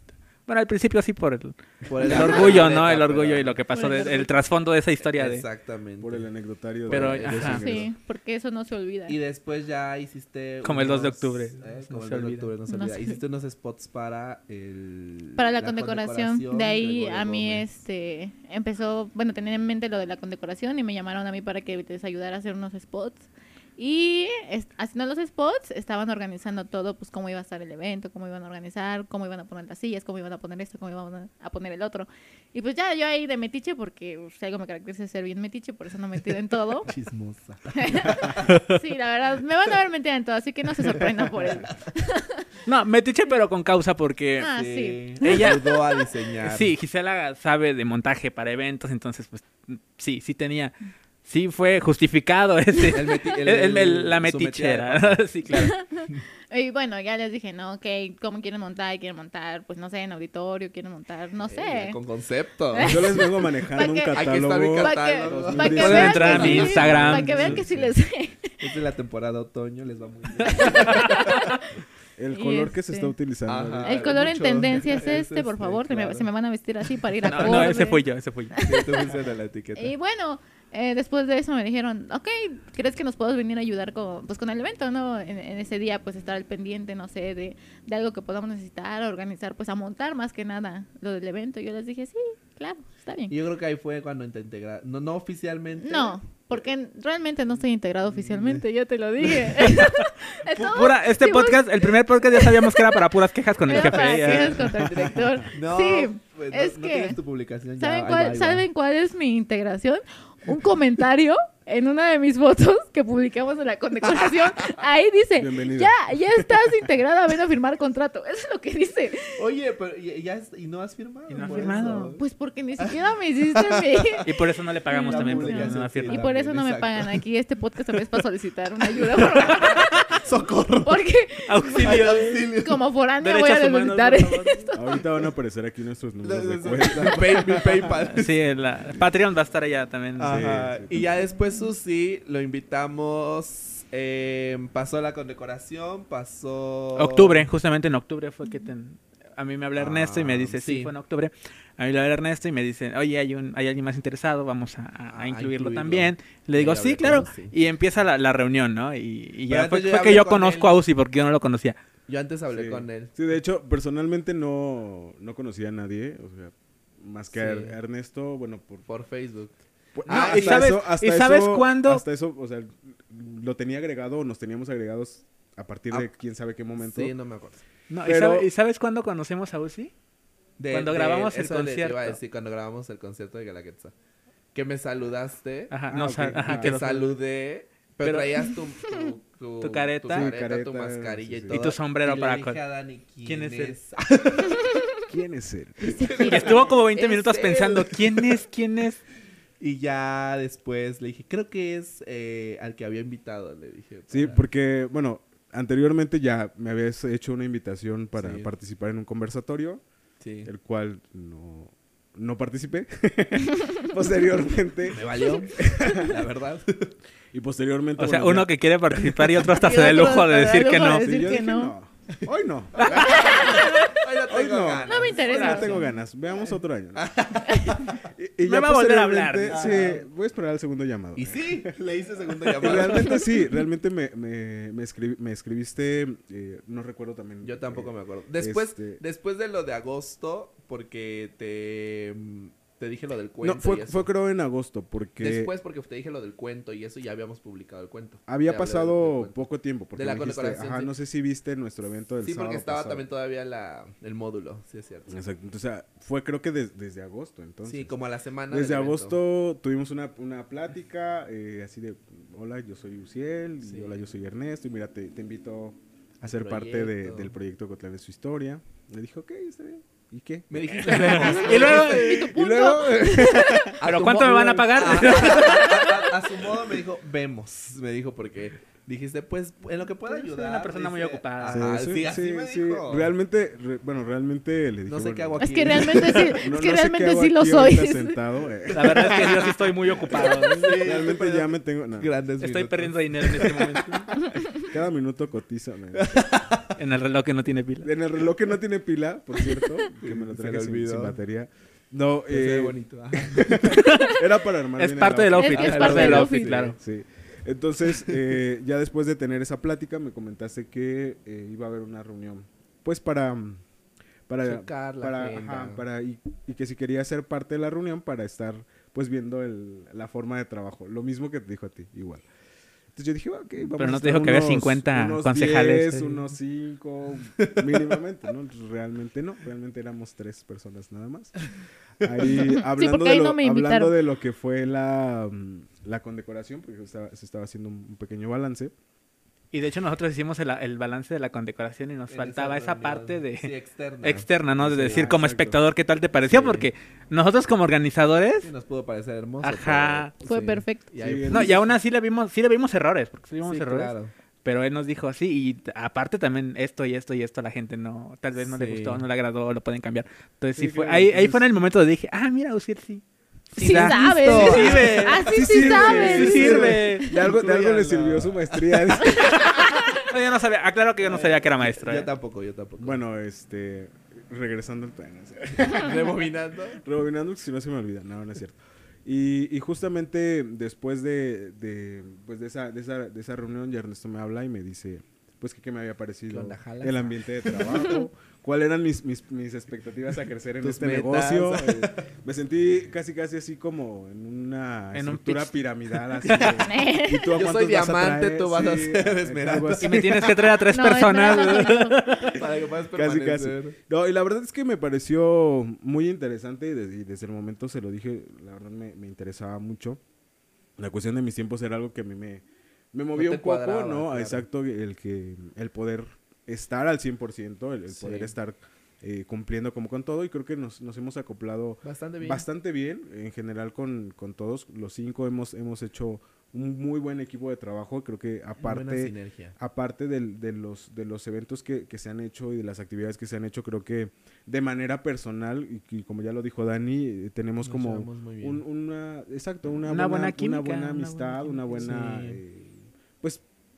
Bueno, al principio sí por el, Por el orgullo, ¿no? El orgullo y lo que pasó, el de- el trasfondo de esa historia de... Exactamente. Por el anecdotario Pero, de, de ajá. ingreso. Sí, porque eso no se olvida. Y después ya hiciste. Como el 2 de unos- octubre. eh, No como se el 2 de olvida. octubre, no se No olvida. se- Hiciste unos spots para el. Para la, condecoración. De ahí Gregorio a mí Gómez. este empezó, bueno, tenía en mente lo de la condecoración y me llamaron a mí para que les ayudara a hacer unos spots. Y haciendo los spots estaban organizando todo, pues cómo iba a estar el evento, cómo iban a organizar, cómo iban a poner las sillas, cómo iban a poner esto, cómo iban a poner el otro. Y pues ya yo ahí de metiche, porque pues, si algo me caracteriza es ser bien metiche, por eso no metida en todo. [LAUGHS] Chismosa. [LAUGHS] Sí, la verdad, me van a ver metida en todo, así que no se sorprendan por eso. [LAUGHS] No, metiche pero con causa porque... Ah, sí. Ella- ayudó a diseñar. Sí, Gisela sabe de montaje para eventos, entonces pues sí, sí tenía... Sí fue justificado ese... [LAUGHS] El meti- el- el- el- la metichera. [LAUGHS] sí, claro. [LAUGHS] Y bueno, ya les dije, no, ok, ¿cómo quieren montar? ¿Quieren montar? Pues no sé, en auditorio, quieren montar, no sé. Eh, con concepto. Yo les vengo manejando un que- Aquí está mi catálogo. cat- Para que, Catálogo. pa' que Pueden entrar a mi Instagram. Para que vean que sí les sé. Es de la temporada otoño, les va muy bien. El color que se este- está utilizando. Ajá. El color en mucho. tendencia es Es este, por este, favor. se me- claro. Se, me, van a vestir así para ir a No, no, ese fui yo, ese fui yo. Sí, tú de la etiqueta. Y bueno, eh, después de eso me dijeron, ok, ¿crees que nos puedes venir a ayudar con, pues, con el evento, no? En, en ese día, pues, estar al pendiente, no sé, de, de algo que podamos necesitar, organizar, pues, a montar más que nada lo del evento. Yo les dije, sí, claro, está bien. Yo creo que ahí fue cuando te integraste. No, no oficialmente. No, porque realmente no estoy integrado oficialmente, yo te lo [LAUGHS] dije. Es Pu- todo- pura- este si vos- podcast, el primer podcast ya sabíamos que era para puras quejas con el era para jefe. ya. quejas contra el director. [LAUGHS] No, sí, pues, es no que... tienes tu publicación ya, ¿Saben cuál, va. ¿Saben cuál es mi integración? Un comentario en una de mis [LAUGHS] fotos que publicamos en la condecoración. Ahí dice, Bienvenido. ya, ya estás integrada, ven a firmar contrato. Eso es lo que dice. Oye, pero y, ya es- y no has firmado. Y no has firmado. eso. Pues porque ni siquiera me hiciste mi... [LAUGHS] Y por eso no le pagamos La también, porque no ha sí, firmado. Y por eso no me pagan aquí. Este podcast también es para solicitar una ayuda. [LAUGHS] ¡Socorro! Porque Auxilio. Auxilio. como foránea voy a por favor. Ahorita van a aparecer aquí nuestros números de Mi cuenta. pay- mi PayPal. Sí, la Patreon va a estar allá también. Ajá. sí. Y ya después Susi lo invitamos. eh, pasó la condecoración, pasó. Octubre, justamente en octubre fue que ten- a mí me habla Ernesto y me Ah, dice, sí, sí. fue en octubre. A mí me habla Ernesto y me dice, oye, hay, un, hay alguien más interesado, vamos a, a- a A incluirlo, incluirlo. también. Le digo, sí, claro. él, sí. Y empieza la, la reunión, ¿no? Y, y ya fue, fue que yo con conozco él. a Uzi porque yo no lo conocía. Yo antes hablé Sí. con él. Sí, de hecho, personalmente no, no conocía a nadie, o sea, más que a Ernesto, bueno, por... Por Facebook. Por- No, hasta ¿y sabes- hasta y sabes eso- cuándo? Hasta eso, o sea, lo tenía agregado, o nos teníamos agregados a partir de Ah, quién sabe qué momento. Sí, no me acuerdo. No, ¿y, Pero- sabe- y sabes cuándo conocemos a Uzi? De- Cuando de- grabamos el eso le- te iba a concierto. decir, cuando grabamos el concierto de Galaguetza. Que me saludaste. Ajá, Ah, no, ok. sa- y ajá, te que saludé. Pero, Pero- traías tu, [LAUGHS] tu, tu, Tu careta. tu, careta, mascarilla sí, sí. y todo. Y tu sombrero Y para dije col- a Dani, ¿quién, ¿Quién es él? ¿Quién es él? Estuvo como 20 [LAUGHS] Es minutos él. pensando, ¿quién es? ¿Quién es? Y ya después le dije, creo que es eh, al que había invitado, le dije. Sí, porque, bueno, anteriormente ya me habías hecho una invitación para Sí. participar en un conversatorio, Sí. el cual no, no participé. [LAUGHS] posteriormente, Me valió, [LAUGHS] la verdad. y posteriormente... O sea, bueno, uno ya- que quiere participar y otro hasta [LAUGHS] Y se da el lujo de decir que no. Sí, yo que dije, no. Hoy no. [LAUGHS] Hoy no Hoy tengo no. ganas. No me interesa. Hoy no tengo ganas. Veamos otro año. [LAUGHS] y, y Me va a volver a hablar. posteriormente, Sí, voy a esperar el segundo llamado. Y sí, le hice segunda Y llamada. realmente sí, [LAUGHS] realmente me, me, me, escribi- me escribiste, eh, no recuerdo también. Yo tampoco eh, me acuerdo. Después, este- después de lo de agosto, porque te, te dije lo del cuento. No, fue, y eso. fue creo en agosto, porque Después, porque te dije lo del cuento y eso ya habíamos publicado el cuento. Había pasado cuento. poco tiempo. Porque De la me dijiste, Ajá, sí. no sé si viste nuestro evento del Sí, porque estaba pasado. también todavía la, el módulo, sí es cierto. Exacto, entonces, o sea, fue creo que des- desde agosto, entonces. sí, como a la semana. Desde evento. agosto tuvimos una, una plática eh, así de, hola, yo soy Uciel, Sí. y hola, yo soy Ernesto, y mira, te, te invito a ser parte de- del proyecto Cotlán de su historia. Le dije, ok, está bien. ¿Y qué? Me [LAUGHS] dijiste. Y luego, [LAUGHS] Y luego, A ¿pero cuánto me van a pagar? A, a- a- a su modo me dijo, vemos. Me dijo porque dijiste, pues, en lo que pueda Soy ayudar. una persona muy ocupada. Ajá, sí, sí, así sí, me sí. dijo. Realmente, re- bueno, realmente le dije, No sé bueno, qué hago aquí. Es que [LAUGHS] realmente sí, no- es que no realmente sí lo soy. sentado, eh. La verdad es que yo sí estoy muy ocupado. Realmente ya me tengo, no, Grandes Estoy minutos. perdiendo dinero en este momento. cada minuto cotizo. En el reloj que no tiene pila. En el reloj que no tiene pila, por cierto, [LAUGHS] que me lo traje sin, batería. No, Se ve eh, bonito. [LAUGHS] era para armar Es parte del outfit. Es Es parte del outfit, outfit. claro. Sí. Entonces, eh, ya después de tener esa plática, me comentaste que eh, iba a haber una reunión. Pues para. Para, Checar la para, agenda. ajá, para y, y que si quería ser parte de la reunión para estar pues viendo el, la forma de trabajo. Lo mismo que te dijo a ti, igual. Entonces yo dije, ok, vamos Pero no te dijo que había unos- 50 unos concejales, 10, eh. unos 5, mínimamente, ¿no? Realmente no, realmente éramos tres personas nada más. Ahí, hablando, porque de ahí lo, no me hablando de lo que fue la, mm, la condecoración, porque se estaba, se estaba haciendo un pequeño balance. Y de hecho nosotros hicimos el, el balance de la condecoración y nos En faltaba esa parte de Sí, externa. externa, ¿no? De Sí, decir ah, como exacto. espectador qué tal te pareció, Sí. porque nosotros como organizadores, Sí, nos pudo parecer hermoso. Ajá. pero- Fue sí. perfecto. Y ahí- Sí, no, y aún así le vimos, sí le vimos errores, porque sí vimos Sí, errores. claro. Pero él nos dijo así, y aparte también esto y esto y esto a la gente no, tal vez no le gustó, no le agradó, lo pueden cambiar. Entonces sí, Sí, fue, claro, ahí, ahí fue en el momento donde dije, ah, mira, Uciel sí. Sí da. sabes. Sí sirve. Así Sí sí, sirve, sabes. sí sirve. De algo, de algo le sirvió su maestría. [LAUGHS] No, yo no sabía, aclaro que yo no sabía que era maestro. Yo ¿eh? tampoco, yo tampoco. bueno, este, regresando al plan. o sea, rebobinando. Rebobinando, si no se me olvida, no, no es cierto. Y, y justamente después de, de, pues de, esa, de, esa, de esa reunión, ya Ernesto me habla y me dice, pues que qué me había ¿Qué parecido el ambiente de trabajo, [LAUGHS] cuáles eran mis, mis, mis expectativas a crecer en este metas. negocio. [LAUGHS] Eh, me sentí casi casi así como en una En un estructura pitch. piramidal. Así [LAUGHS] de, ¿y tú a Yo soy vas a diamante, traer? tú vas a Sí, ser eh, esmeralda. Y me tienes que traer a tres [LAUGHS] No, personas. Para que puedas Casi, casi. permanecer. No, y la verdad es que me pareció muy interesante y desde, y desde el momento se lo dije, la verdad me, me interesaba mucho. La cuestión de mis tiempos era algo que a mí me, me movía te un poco, cuadraba, ¿no? claro. Exacto, el que el poder estar al 100%, el, el Sí. poder estar eh, cumpliendo como con todo y creo que nos, nos hemos acoplado Bastante bien. bastante bien en general con, con todos. Los cinco hemos, hemos hecho un muy buen equipo de trabajo. Creo que aparte aparte del- de, los, de los eventos que, que se han hecho y de las actividades que se han hecho, creo que de manera personal, y, y como ya lo dijo Dani, eh, tenemos Nos como un- una, exacto, una, Una buena buena, química, una buena una amistad, una buena, Sí. eh,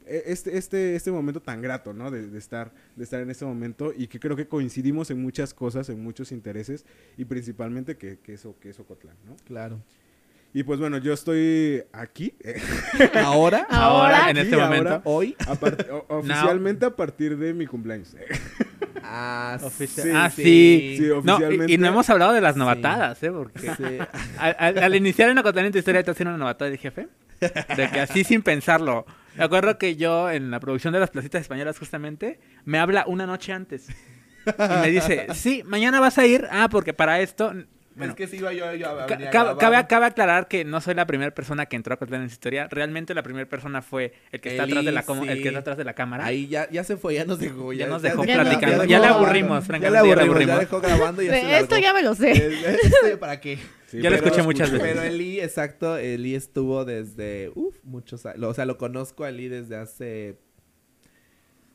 este, este, este momento tan grato, ¿no? De, de estar, de estar en este momento y que creo que coincidimos en muchas cosas, en muchos intereses y principalmente que, que eso, que eso Cotlán, ¿no? Claro. Y pues bueno, yo estoy aquí, eh, [LAUGHS] [LAUGHS] Ahora, Ahora, en este ahora. momento. hoy. a part- o- [LAUGHS] oficialmente a partir de mi cumpleaños. eh. Ah, Ofici- Sí, ah, sí. sí. Sí, No, y- oficialmente. y, no hemos hablado de las Sí. novatadas, ¿eh? Porque Sí. al, al- al iniciar en Ocotlán en tu historia te hacen una novatada de jefe. De que así sin pensarlo. Me acuerdo que yo en la producción de las placitas españolas justamente me habla una noche antes. Y me dice, sí, mañana vas a ir. Ah, porque para esto Bueno, es que si iba yo, yo a Ca- venir a Cabe, aclarar que no soy la primera persona que entró a Cotlán en su historia. Realmente la primera persona fue el que está Eli, atrás de la como- el sí. que está atrás de la cámara. Ahí ya, ya se fue, ya nos dejó. Ya nos dejó Ya platicando. Ya, le aburrimos, francamente. Ya le aburrimos, aburrimos. ya dejó grabando y ya esto ya me lo sé. ¿Esto para qué? Sí, [LAUGHS] Ya lo escuché muchas veces. Pero Eli, exacto, Eli estuvo desde, uff, muchos años. O sea, lo conozco a Eli desde hace,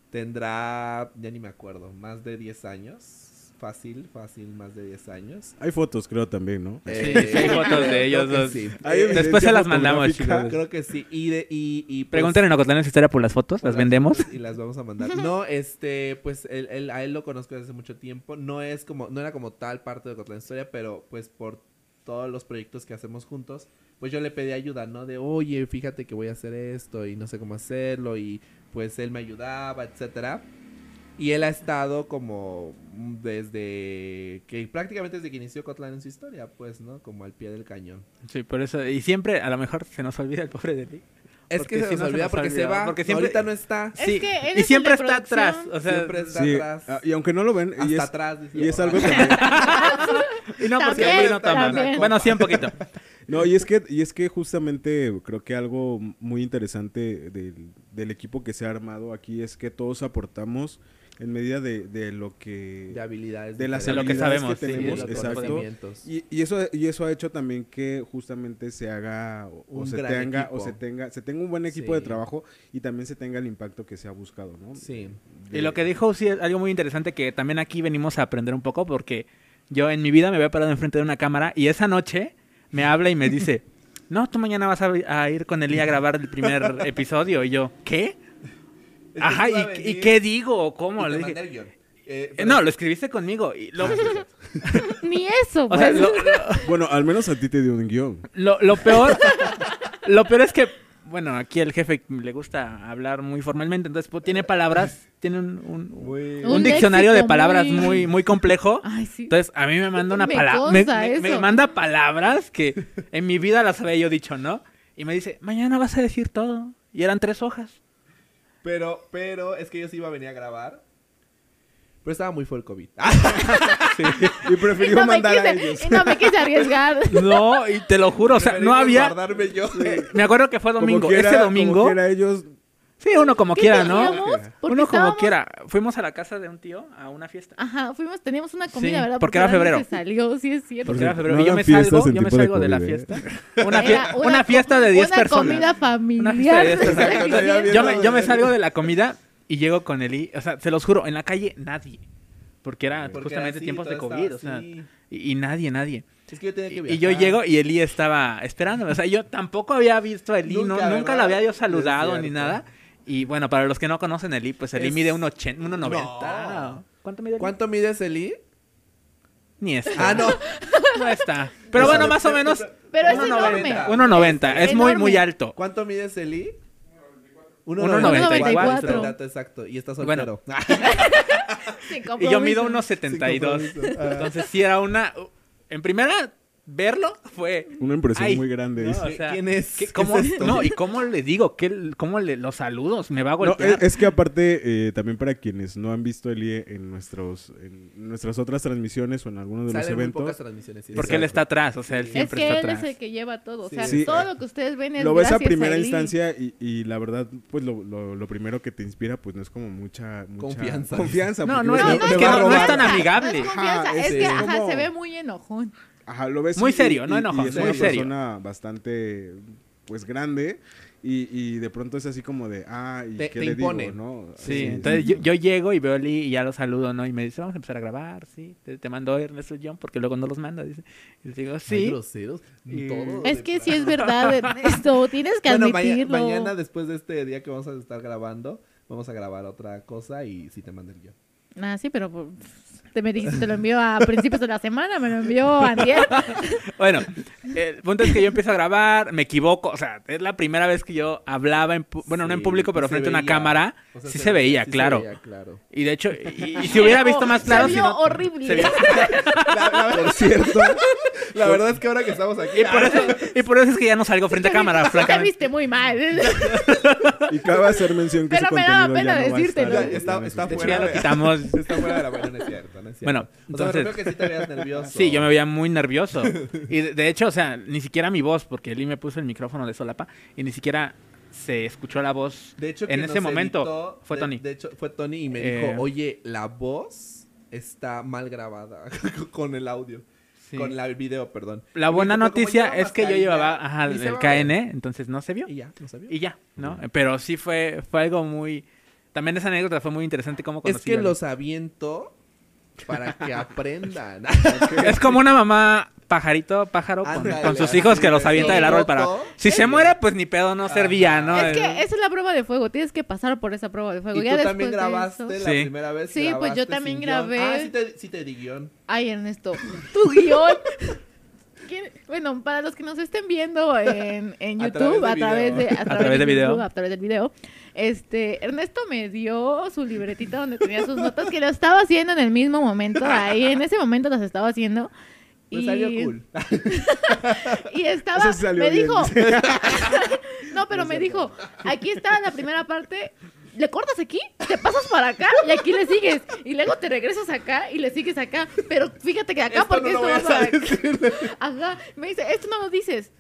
tendrá, ya ni me acuerdo, más de 10 años. Fácil, fácil, más de 10 años. Hay fotos, creo, también, ¿no? Sí, sí, hay fotos de ellos dos. sí. Eh, Después se las mandamos, chicos. creo que sí. Y, de, y, y pues, Pregunten en Ocotlán historia por las fotos, las vendemos. Y las vamos a mandar. No, este, pues él, él- a él lo conozco desde hace mucho tiempo. No es como, no era como tal parte de Cotlán Historia, pero pues por todos los proyectos que hacemos juntos, pues yo le pedí ayuda, ¿no? De, oye, fíjate que voy a hacer esto y no sé cómo hacerlo. Y pues él me ayudaba, etcétera. Y él ha estado como desde que prácticamente desde que inició Cotlán en su historia, pues, ¿no? Como al pie del cañón. Sí, por eso. Y siempre, a lo mejor se nos olvida el pobre de Lee. Es Porque que se si nos no se olvida nos porque se va. porque siempre- Ahorita no está. Es Sí, que él es y el siempre está atrás. O sea, Siempre está Sí, atrás. ah, y aunque no lo ven, y Hasta es, atrás. dice y es algo [LAUGHS] también... y no, porque También, no toma. Bueno, sí, un poquito. No, y es que, y es que justamente creo que algo muy interesante del, del equipo que se ha armado aquí es que todos aportamos en medida de, de lo que... de habilidades de las De lo que sabemos, que sí, tenemos, de los exacto. conocimientos. Y, y eso y eso ha hecho también que justamente se haga o, se gran tenga equipo. o se tenga se tenga un buen equipo de trabajo y también se tenga el impacto que se ha buscado, ¿no? Sí. Y lo que dijo sí es algo muy interesante que también aquí venimos a aprender un poco porque yo en mi vida me había parado enfrente de una cámara y esa noche me habla y me dice, [LAUGHS] no, tú mañana vas a, a ir con Eli a grabar el primer [LAUGHS] episodio. Y yo, ¿qué? Ajá, ¿y, venir ¿y qué digo? ¿O y ¿Cómo? Le dije, el. Eh, "Eh, pero- no, lo escribiste conmigo. Y lo, [LAUGHS] Ni eso, [LAUGHS] o sea, pues. lo, [LAUGHS] Bueno, al menos a ti te dio un guion. lo- lo peor, lo peor es que, bueno, aquí el jefe le gusta hablar muy formalmente, entonces pues, tiene palabras, tiene un, un- Muy- un Un diccionario de palabras muy- muy, muy complejo. Ay, sí. Entonces, a mí me manda una palabra. Me, manda palabras que en mi vida las había yo dicho, ¿no? Y me dice, mañana vas a decir todo. Y eran tres hojas. Pero, pero, es que yo sí iba a venir a grabar. Pero estaba muy fuerte el COVID. [LAUGHS] Y Y prefirió no, mandar a ellos. y no me quise arriesgar. [LAUGHS] No, y te lo juro, o sea, no había. Me acuerdo que fue domingo. Como quiera- Ese como domingo. quiera ellos Sí, uno como ¿Qué quiera, ¿no? Uno como quiera. Fuimos a la casa de un tío a una fiesta. Ajá, fuimos, teníamos una comida, Sí, ¿verdad? porque era febrero. Se salió, sí es cierto. Porque era febrero. no y yo me salgo, yo me de salgo de, la COVID, ¿eh? [LAUGHS] fiesta. Una, una fiesta de 10 una personas. comida familiar. Una fiesta de 10 personas. Exacto, ya vi- yo, me, yo me salgo de la comida y llego con Eli. O sea, se los juro, en la calle nadie. Porque era Porque justamente así, tiempos de COVID. O sea, y, y nadie, nadie. Es que yo tenía que Y, viajar. y yo llego y Eli estaba esperándome. O sea, yo tampoco había visto a Eli. no- Nunca, Nunca, ¿verdad? la había yo saludado ni nada. Y bueno, para los que no conocen a Eli, pues Eli Es- mide 1,80, 1,90. No. ¿Cuánto mide Eli? ¿Cuánto mides, Eli? Ni está. Ah, no. No está. Pero bueno, más o menos Pero es 1,90. enorme. 1,90. Es muy, muy alto. ¿Cuánto mides, Eli? 1.94. el dato exacto. Y está Bueno. soltero. [LAUGHS] Sin Y yo mido compromiso. 1,72. Sin compromiso. Ah. Entonces sí era una... En primera, verlo fue... una impresión Ay, muy grande. no, dice. o sea, ¿Quién es? ¿qué- ¿Qué cómo- es esto? No, y cómo le digo, ¿Qué, cómo le los saludos, me va a No, golpear. es, es que aparte, eh, también para quienes no han visto Elie en, nuestros, en nuestras otras transmisiones o en algunos de los muy eventos, pocas transmisiones. sí, Porque él está atrás, o sea, él Sí. Es siempre que está él atrás. es el que lleva todo. O sea, Sí. todo lo que ustedes ven es lo ves a primera instancia y, y la verdad, pues lo, lo, lo primero que te inspira, pues no es como mucha, mucha Confianza. confianza. No, es que no- tan amigable. Es que se ve muy enojón. Ajá, lo ves Muy y- serio, y- no y enojón, es muy una serio. persona bastante, pues grande y, y de pronto es así como de, ah, ¿y Te- qué te le impone. digo, no? Sí, entonces yo, yo llego y veo a Eli y ya lo saludo, ¿no? Y me dice, vamos a empezar a grabar, sí. Te, te mando Ernesto John porque luego no los manda, dice. Y digo, sí. groseros. Y- Es que sí es verdad, [LAUGHS] Ernesto. Tienes que Bueno, admitirlo. mañana después de este día que vamos a estar grabando, vamos a grabar otra cosa y si te mando el guion. Ah, sí, pero pues, te me dijiste, te lo envió a principios de la semana, me lo envió antier. [LAUGHS] Bueno, el punto es que yo empiezo a grabar, me equivoco, o sea, es la primera vez que yo hablaba, en pu- bueno, no en Sí, público, pero se frente a una veía. cámara, O sea, sí se, veía, sí claro. Se veía, claro. Y de hecho, y, y [LAUGHS] si hubiera visto más claro, Se si vio no- horrible. se vio- [LAUGHS] Por cierto, la verdad es que ahora que estamos aquí. y, por eso, y por eso es que ya no salgo frente a cámara, Te francamente. viste muy mal. Y cabe hacer mención que Pero me daba contenido pena no decírtelo. De ya lo quitamos. Está fuera de la buena, no es cierto, no es cierto. Bueno, O sea, me entonces- refiero que sí te veías nervioso. Sí, yo me veía muy nervioso. Y de, de hecho, o sea, ni siquiera mi voz, porque Eli me puso el micrófono de solapa, y ni siquiera se escuchó la voz. De hecho, en ese momento editó, fue Tony. De, hecho, fue Tony y me Eh, dijo, oye, la voz está mal grabada [LAUGHS] con el audio. Sí. Con la- el video, perdón. La buena dijo, "Pero como noticia es que yo llevaba ajá, ni se el va a ver". KN, entonces no se vio. Y ya, no sabía. Y ya, ¿no? Pero sí fue, fue algo muy... También esa anécdota fue muy interesante como Es que los aviento para que aprendan. [LAUGHS] Es como una mamá pajarito, pájaro, con, sus hijos que los avienta del árbol para... Si se muere, pues ni pedo no servía, ¿no? Es que esa es la prueba de fuego. Tienes que pasar por esa prueba de fuego. Y ya tú también grabaste eso- la Sí. primera vez. Sí, pues yo también sin guion. grabé. Ah, sí te, sí te di guion. Ay, Ernesto, tu guion. [LAUGHS] ¿Quién- Bueno, para los que nos estén viendo en, [LAUGHS] en YouTube, a través de, a través de de video. A través del video, este, Ernesto me dio su libretita donde tenía sus notas que lo estaba haciendo en el mismo momento, ahí en ese momento las estaba haciendo. Me y, salió cool. [LAUGHS] y estaba, me bien, dijo, [LAUGHS] no, pero me dijo, aquí está la primera parte, le cortas aquí, te pasas para acá y aquí le sigues. Y luego te regresas acá y le sigues acá. Pero fíjate que acá, Esto porque no lo esto va a para acá. decir. Ajá, me dice, esto no lo dices.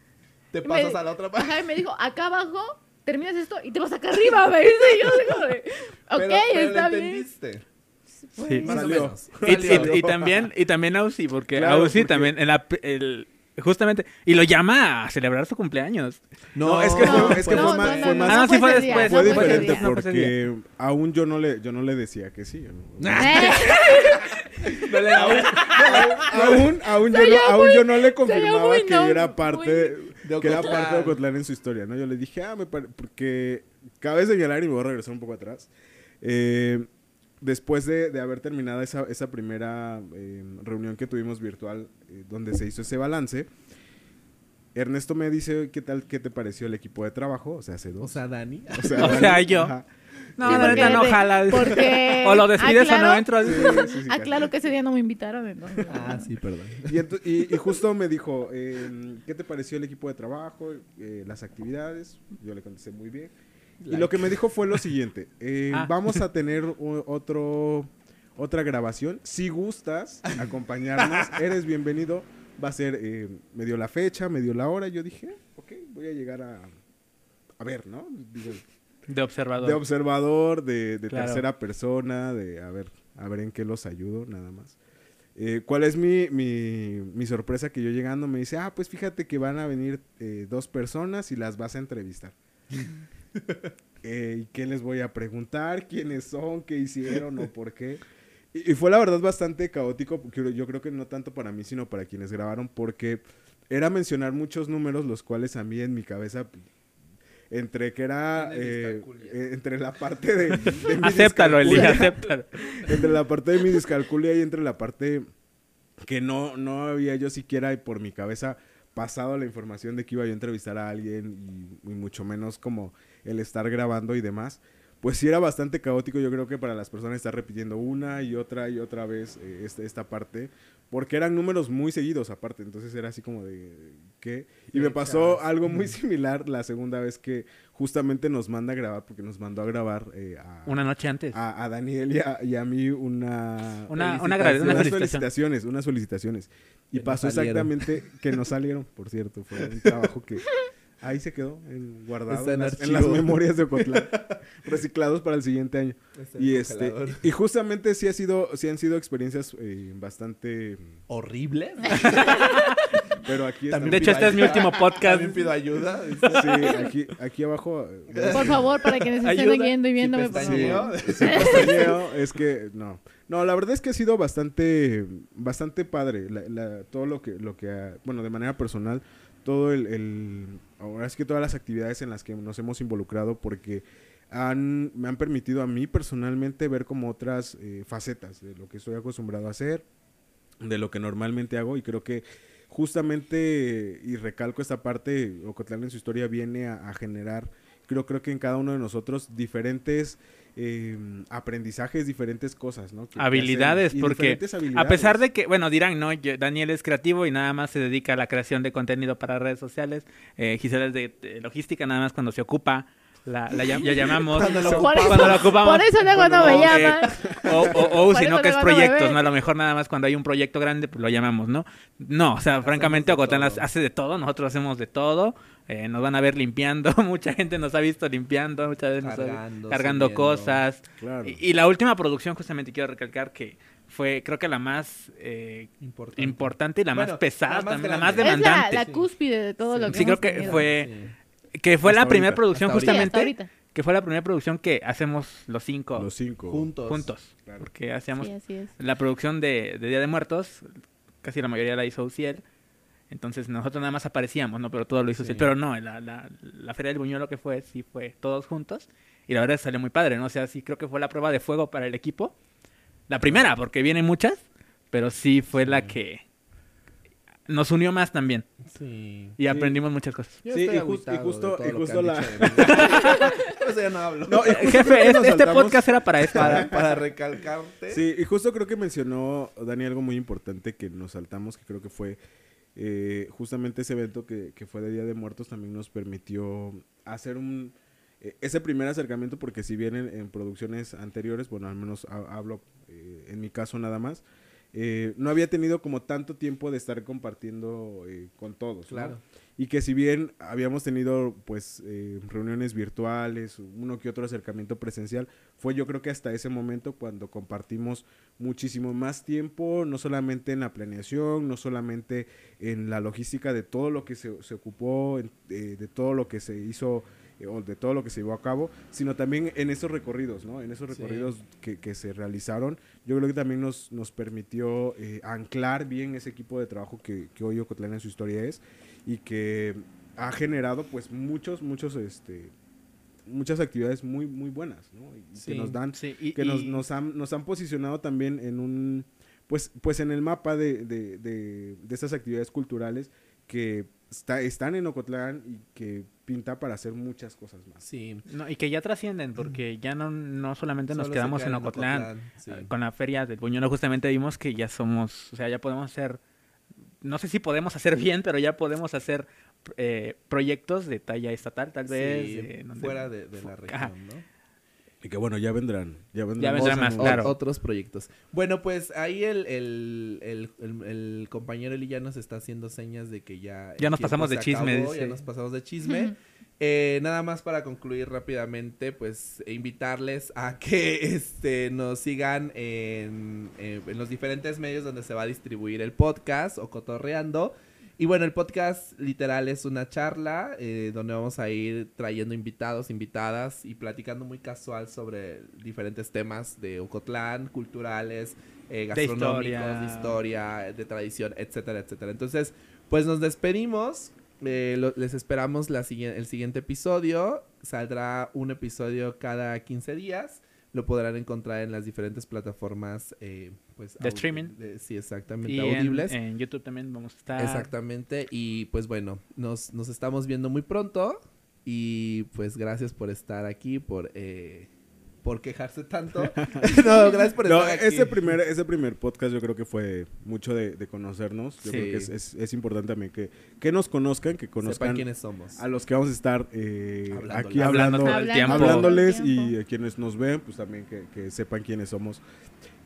Te pasas me- a la otra parte. Ajá, y me dijo, acá abajo, terminas esto y te vas acá arriba, me dice. Y yo digo, ok, Pero- pero está bien. entendiste. Sí. Más Salió. o menos. Y, Salió. y- y también y también Ausi porque Claro, Ausi porque- también en la el- justamente y lo llama a celebrar su cumpleaños No, es que No, fue, es que no, fue no, más, no, fue más- Ah, no, sí fue después, fue no fue ese diferente porque aún yo no le, yo no le decía que sí. aún, aún, yo aún yo no le confirmaba que no- era parte, De que era Ocotlán. parte de Ocotlán en su historia, ¿no? Yo le dije, ah, me pare- porque cabe señalar y me voy a regresar un poco atrás. eh, después de, de haber terminado esa, esa primera eh, reunión que tuvimos virtual, eh, donde se hizo ese balance, Ernesto me dice, ¿qué tal, qué te pareció el equipo de trabajo? O sea, hace dos. O sea, Dani. [LAUGHS] O sea, O sea, yo. ajá. no Sí, la neta no jala porque- [LAUGHS] o lo despides o no aclaro- entro Sí, sí, sí, Ah, claro que ese día no me invitaron. entonces. Ah, sí, perdón. Y, y- y justo me dijo, eh, ¿qué te pareció el equipo de trabajo, eh, las actividades? Yo le contesté muy bien. Y lo que me dijo fue lo siguiente, eh, Ah. vamos a tener otro, otra grabación. Si gustas acompañarnos, [LAUGHS] eres bienvenido. Va a ser, eh, me dio la fecha, me dio la hora. Yo dije, ok, voy a llegar a, a ver, ¿no? Digo, de observador. de observador, de, de Claro. tercera persona, de a ver, a ver en qué los ayudo, nada más. Eh, ¿Cuál es mi, mi, mi sorpresa que yo llegando me dice, ah, pues fíjate que van a venir eh, dos personas y las vas a entrevistar? [LAUGHS] [LAUGHS] Eh, ¿Y qué les voy a preguntar? ¿Quiénes son? ¿Qué hicieron o por qué? Y, y fue la verdad bastante caótico, porque yo creo que no tanto para mí, sino para quienes grabaron, porque era mencionar muchos números, los cuales a mí en mi cabeza, entre que era, eh, eh, entre la parte de... de mi [LAUGHS] acéptalo Eli [LAUGHS] acéptalo entre la parte de mi discalculia y entre la parte que no, no había yo siquiera por mi cabeza pasado la información de que iba yo a entrevistar a alguien y, y mucho menos como el estar grabando y demás. Pues sí era bastante caótico, yo creo que para las personas estar repitiendo una y otra y otra vez eh, este- esta parte, porque eran números muy seguidos aparte, entonces era así como de ¿qué? Y me pasó algo muy similar la segunda vez que justamente nos manda a grabar, porque nos mandó a grabar eh, a, una noche antes a, a Daniel y a, y a mí una... una una, una felicitaciones, unas felicitaciones. Y Que pasó salieron. exactamente que no salieron, por cierto. Fue un trabajo que ahí se quedó en- guardado Está en, en las, en las archivo. memorias de Ocotlán, reciclados para el siguiente año. Está Y este y justamente sí ha sido sí han sido experiencias eh, bastante ¿Horrible? [LAUGHS] pero aquí También de hecho este es mi último podcast También pido ayuda. sí, aquí aquí abajo eh, Por favor, para quienes estén oyendo y Sí, viéndome, por pestañeo. favor. Sí, pestañeo, es que no. No, la verdad es que ha sido bastante bastante padre todo lo que lo que bueno, de manera personal todo el, el ahora es que todas las actividades en las que nos hemos involucrado porque han me han permitido a mí personalmente ver como otras eh, facetas de lo que estoy acostumbrado a hacer, de lo que normalmente hago y creo que justamente y recalco esta parte Ocotlán en su historia viene a, a generar creo creo que en cada uno de nosotros diferentes eh, aprendizajes diferentes cosas no Que- que habilidades hacen- porque a pesar de que bueno dirán no Yo- Daniel es creativo y nada más se dedica a la creación de contenido para redes sociales eh, Gisela es de, de logística nada más cuando se ocupa la, la llam- la llamamos Cuando lo Por eso- cuando lo ocupamos. Por eso luego no O, me eh, llaman. O, o, o Por si eso no, que es proyectos. ¿no? A lo mejor nada más cuando hay un proyecto grande, pues lo llamamos, ¿no? No, o sea, francamente, de Ocotlán hace de todo, nosotros hacemos de todo. Eh, nos van a ver limpiando, [LAUGHS] mucha gente nos ha visto limpiando, muchas veces nos ha- Cargando, cargando subiendo. cosas. Claro. Y, y la última producción, justamente quiero recalcar que fue, creo que la más eh, Importante. importante y la Bueno, más pesada, la más también, la más Es la, demandante. la sí. cúspide de todo Sí. lo que Sí, creo que tenido. fue, Sí. que fue la primera producción hasta ahorita. Sí, hasta justamente, ahorita. que fue la primera producción que hacemos los cinco Los cinco. Juntos. juntos. Claro. Porque hacíamos Sí, así es. la producción de, de Día de Muertos, casi la mayoría la hizo Uciel. Entonces nosotros nada más aparecíamos, ¿no? Pero todo lo hizo Sí. Pero no, la, la, la Feria del Buñuelo que fue, sí fue todos juntos. Y la verdad salió muy padre, ¿no? O sea, sí creo que fue la prueba de fuego para el equipo. La primera, porque vienen muchas, pero sí fue la que nos unió más también. Sí. Y aprendimos muchas cosas. Yo Sí, y justo- y justo la- [LAUGHS] ya no hablo. No, y [LAUGHS] justo creo Jefe, este, podcast era para eso. para, para recalcarte. Sí, y justo creo que mencionó Dani algo muy importante que nos saltamos, que creo que fue eh, justamente ese evento que, que fue de Día de Muertos también nos permitió hacer un eh, ese primer acercamiento, porque si bien en, producciones anteriores, bueno, al menos ha- hablo eh, en mi caso nada más, eh, no había tenido como tanto tiempo de estar compartiendo eh, con todos. ¿no? Y que si bien habíamos tenido pues eh, reuniones virtuales, uno que otro acercamiento presencial, fue yo creo que hasta ese momento cuando compartimos muchísimo más tiempo, no solamente en la planeación, no solamente en la logística de todo lo que se, se ocupó, en- de, todo lo que se hizo eh, o de todo lo que se llevó a cabo, sino también en esos recorridos, ¿no? En esos Sí. recorridos que, que se realizaron, yo creo que también nos, nos permitió eh, anclar bien ese equipo de trabajo que, que hoy Ocotlán en su historia es y que ha generado pues muchos, muchos, este, muchas actividades muy, muy buenas, ¿no? Y Sí. que nos dan, Sí, y- que nos, y- nos han, nos han posicionado también en un, pues, pues en el mapa de, de, de, de estas actividades culturales que está, están en Ocotlán y que pinta para hacer muchas cosas más. Sí. no, y que ya trascienden, porque ya no, no solamente nos Solo quedamos en Ocotlán. sí. Con la feria del Buñuelo justamente vimos que ya somos, o sea, ya podemos hacer, no sé si podemos hacer [LAUGHS] bien, pero ya podemos hacer eh, proyectos de talla estatal, tal vez. Sí, eh, fuera de, de la Ajá. región, ¿no? Y que bueno, ya vendrán, ya vendrán. Ya vendrán cosas más, O- claro. Otros proyectos. Bueno, pues ahí el, el, el, el- el compañero Eli ya nos está haciendo señas de que ya... Ya nos pasamos de chisme, acabó, dice. Ya nos pasamos de chisme. Eh, nada más para concluir rápidamente, pues e invitarles a que [LAUGHS] este, nos sigan en, en los diferentes medios donde se va a distribuir el podcast o cotorreando. Y bueno, el podcast literal es una charla eh, donde vamos a ir trayendo invitados, invitadas y platicando muy casual sobre diferentes temas de Ocotlán, culturales, eh, gastronómicos, historia. de historia, de tradición, etcétera, etcétera. Entonces, pues nos despedimos. Eh, lo- les esperamos la siguiente, el siguiente episodio. Saldrá un episodio cada 15 días. Lo podrán encontrar en las diferentes plataformas eh, pues, De streaming. de- sí, exactamente. y en, audibles. en YouTube también vamos a estar. Exactamente. Y pues bueno, nos, nos estamos viendo muy pronto. Y pues gracias por estar aquí, por, eh, por quejarse tanto. [LAUGHS] [LAUGHS] no, gracias por No, estar aquí. ese primer, ese primer podcast yo creo que fue mucho de, de conocernos. Yo Sí. creo que es, es- es importante también que, que nos conozcan, que Sepan conozcan quiénes somos. a los que vamos a estar eh, Hablándoles. aquí Hablando hablando, hablándoles y a quienes nos ven, pues también que, que sepan quiénes somos.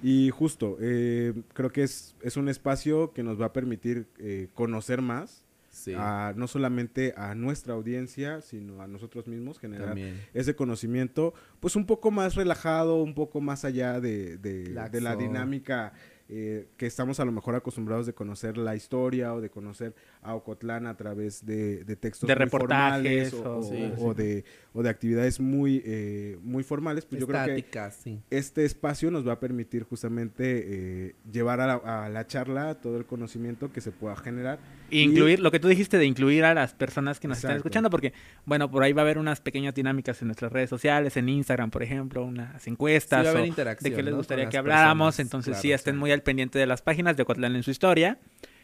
Y justo, eh, creo que es, es un espacio que nos va a permitir eh, conocer más, Sí, a, no solamente a nuestra audiencia, sino a nosotros mismos, generar también. ese conocimiento, pues un poco más relajado, un poco más allá de, de- de la dinámica eh, que estamos a lo mejor acostumbrados de conocer la historia o de conocer a Ocotlán a través de, de textos De muy reportajes formales o, o- o- Sí, o sí. de, o de actividades muy, eh, muy formales, pues yo creo que sí. este espacio nos va a permitir justamente eh, llevar a la, a la charla todo el conocimiento que se pueda generar. Y incluir, lo que tú dijiste de incluir a las personas que nos están escuchando, porque, bueno, por ahí va a haber unas pequeñas dinámicas en nuestras redes sociales, en Instagram, por ejemplo, unas Sí, encuestas va a haber o interacción, de qué les ¿no? gustaría que habláramos. personas, Entonces, sí, estén sí. muy al pendiente de las páginas de Ocotlán en su historia,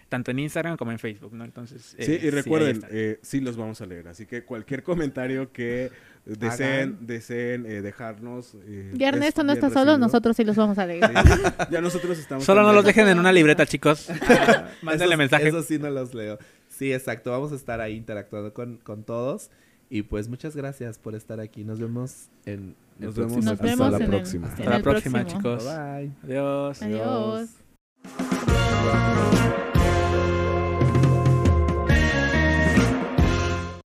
tanto en Instagram como en Facebook, ¿no? Entonces, Sí, eh, y ahí recuerden, eh, sí los vamos a leer. Así que cualquier comentario que deseen, deseen eh, dejarnos. eh, Ya Ernesto es no está solo, nosotros sí los vamos a leer. Sí, [LAUGHS] ya nosotros estamos. Solo no los dejen en una libreta, chicos. [LAUGHS] [LAUGHS] Mándenle Esos- mensaje. Esos sí no los leo. Sí, exacto. Vamos a estar ahí interactuando con, con todos. Y pues muchas gracias por estar aquí. Nos vemos en el Nos próximo vemos Nos hasta vemos la el- próxima. Hasta la próxima, próximo. chicos. Bye. Adiós. Adiós.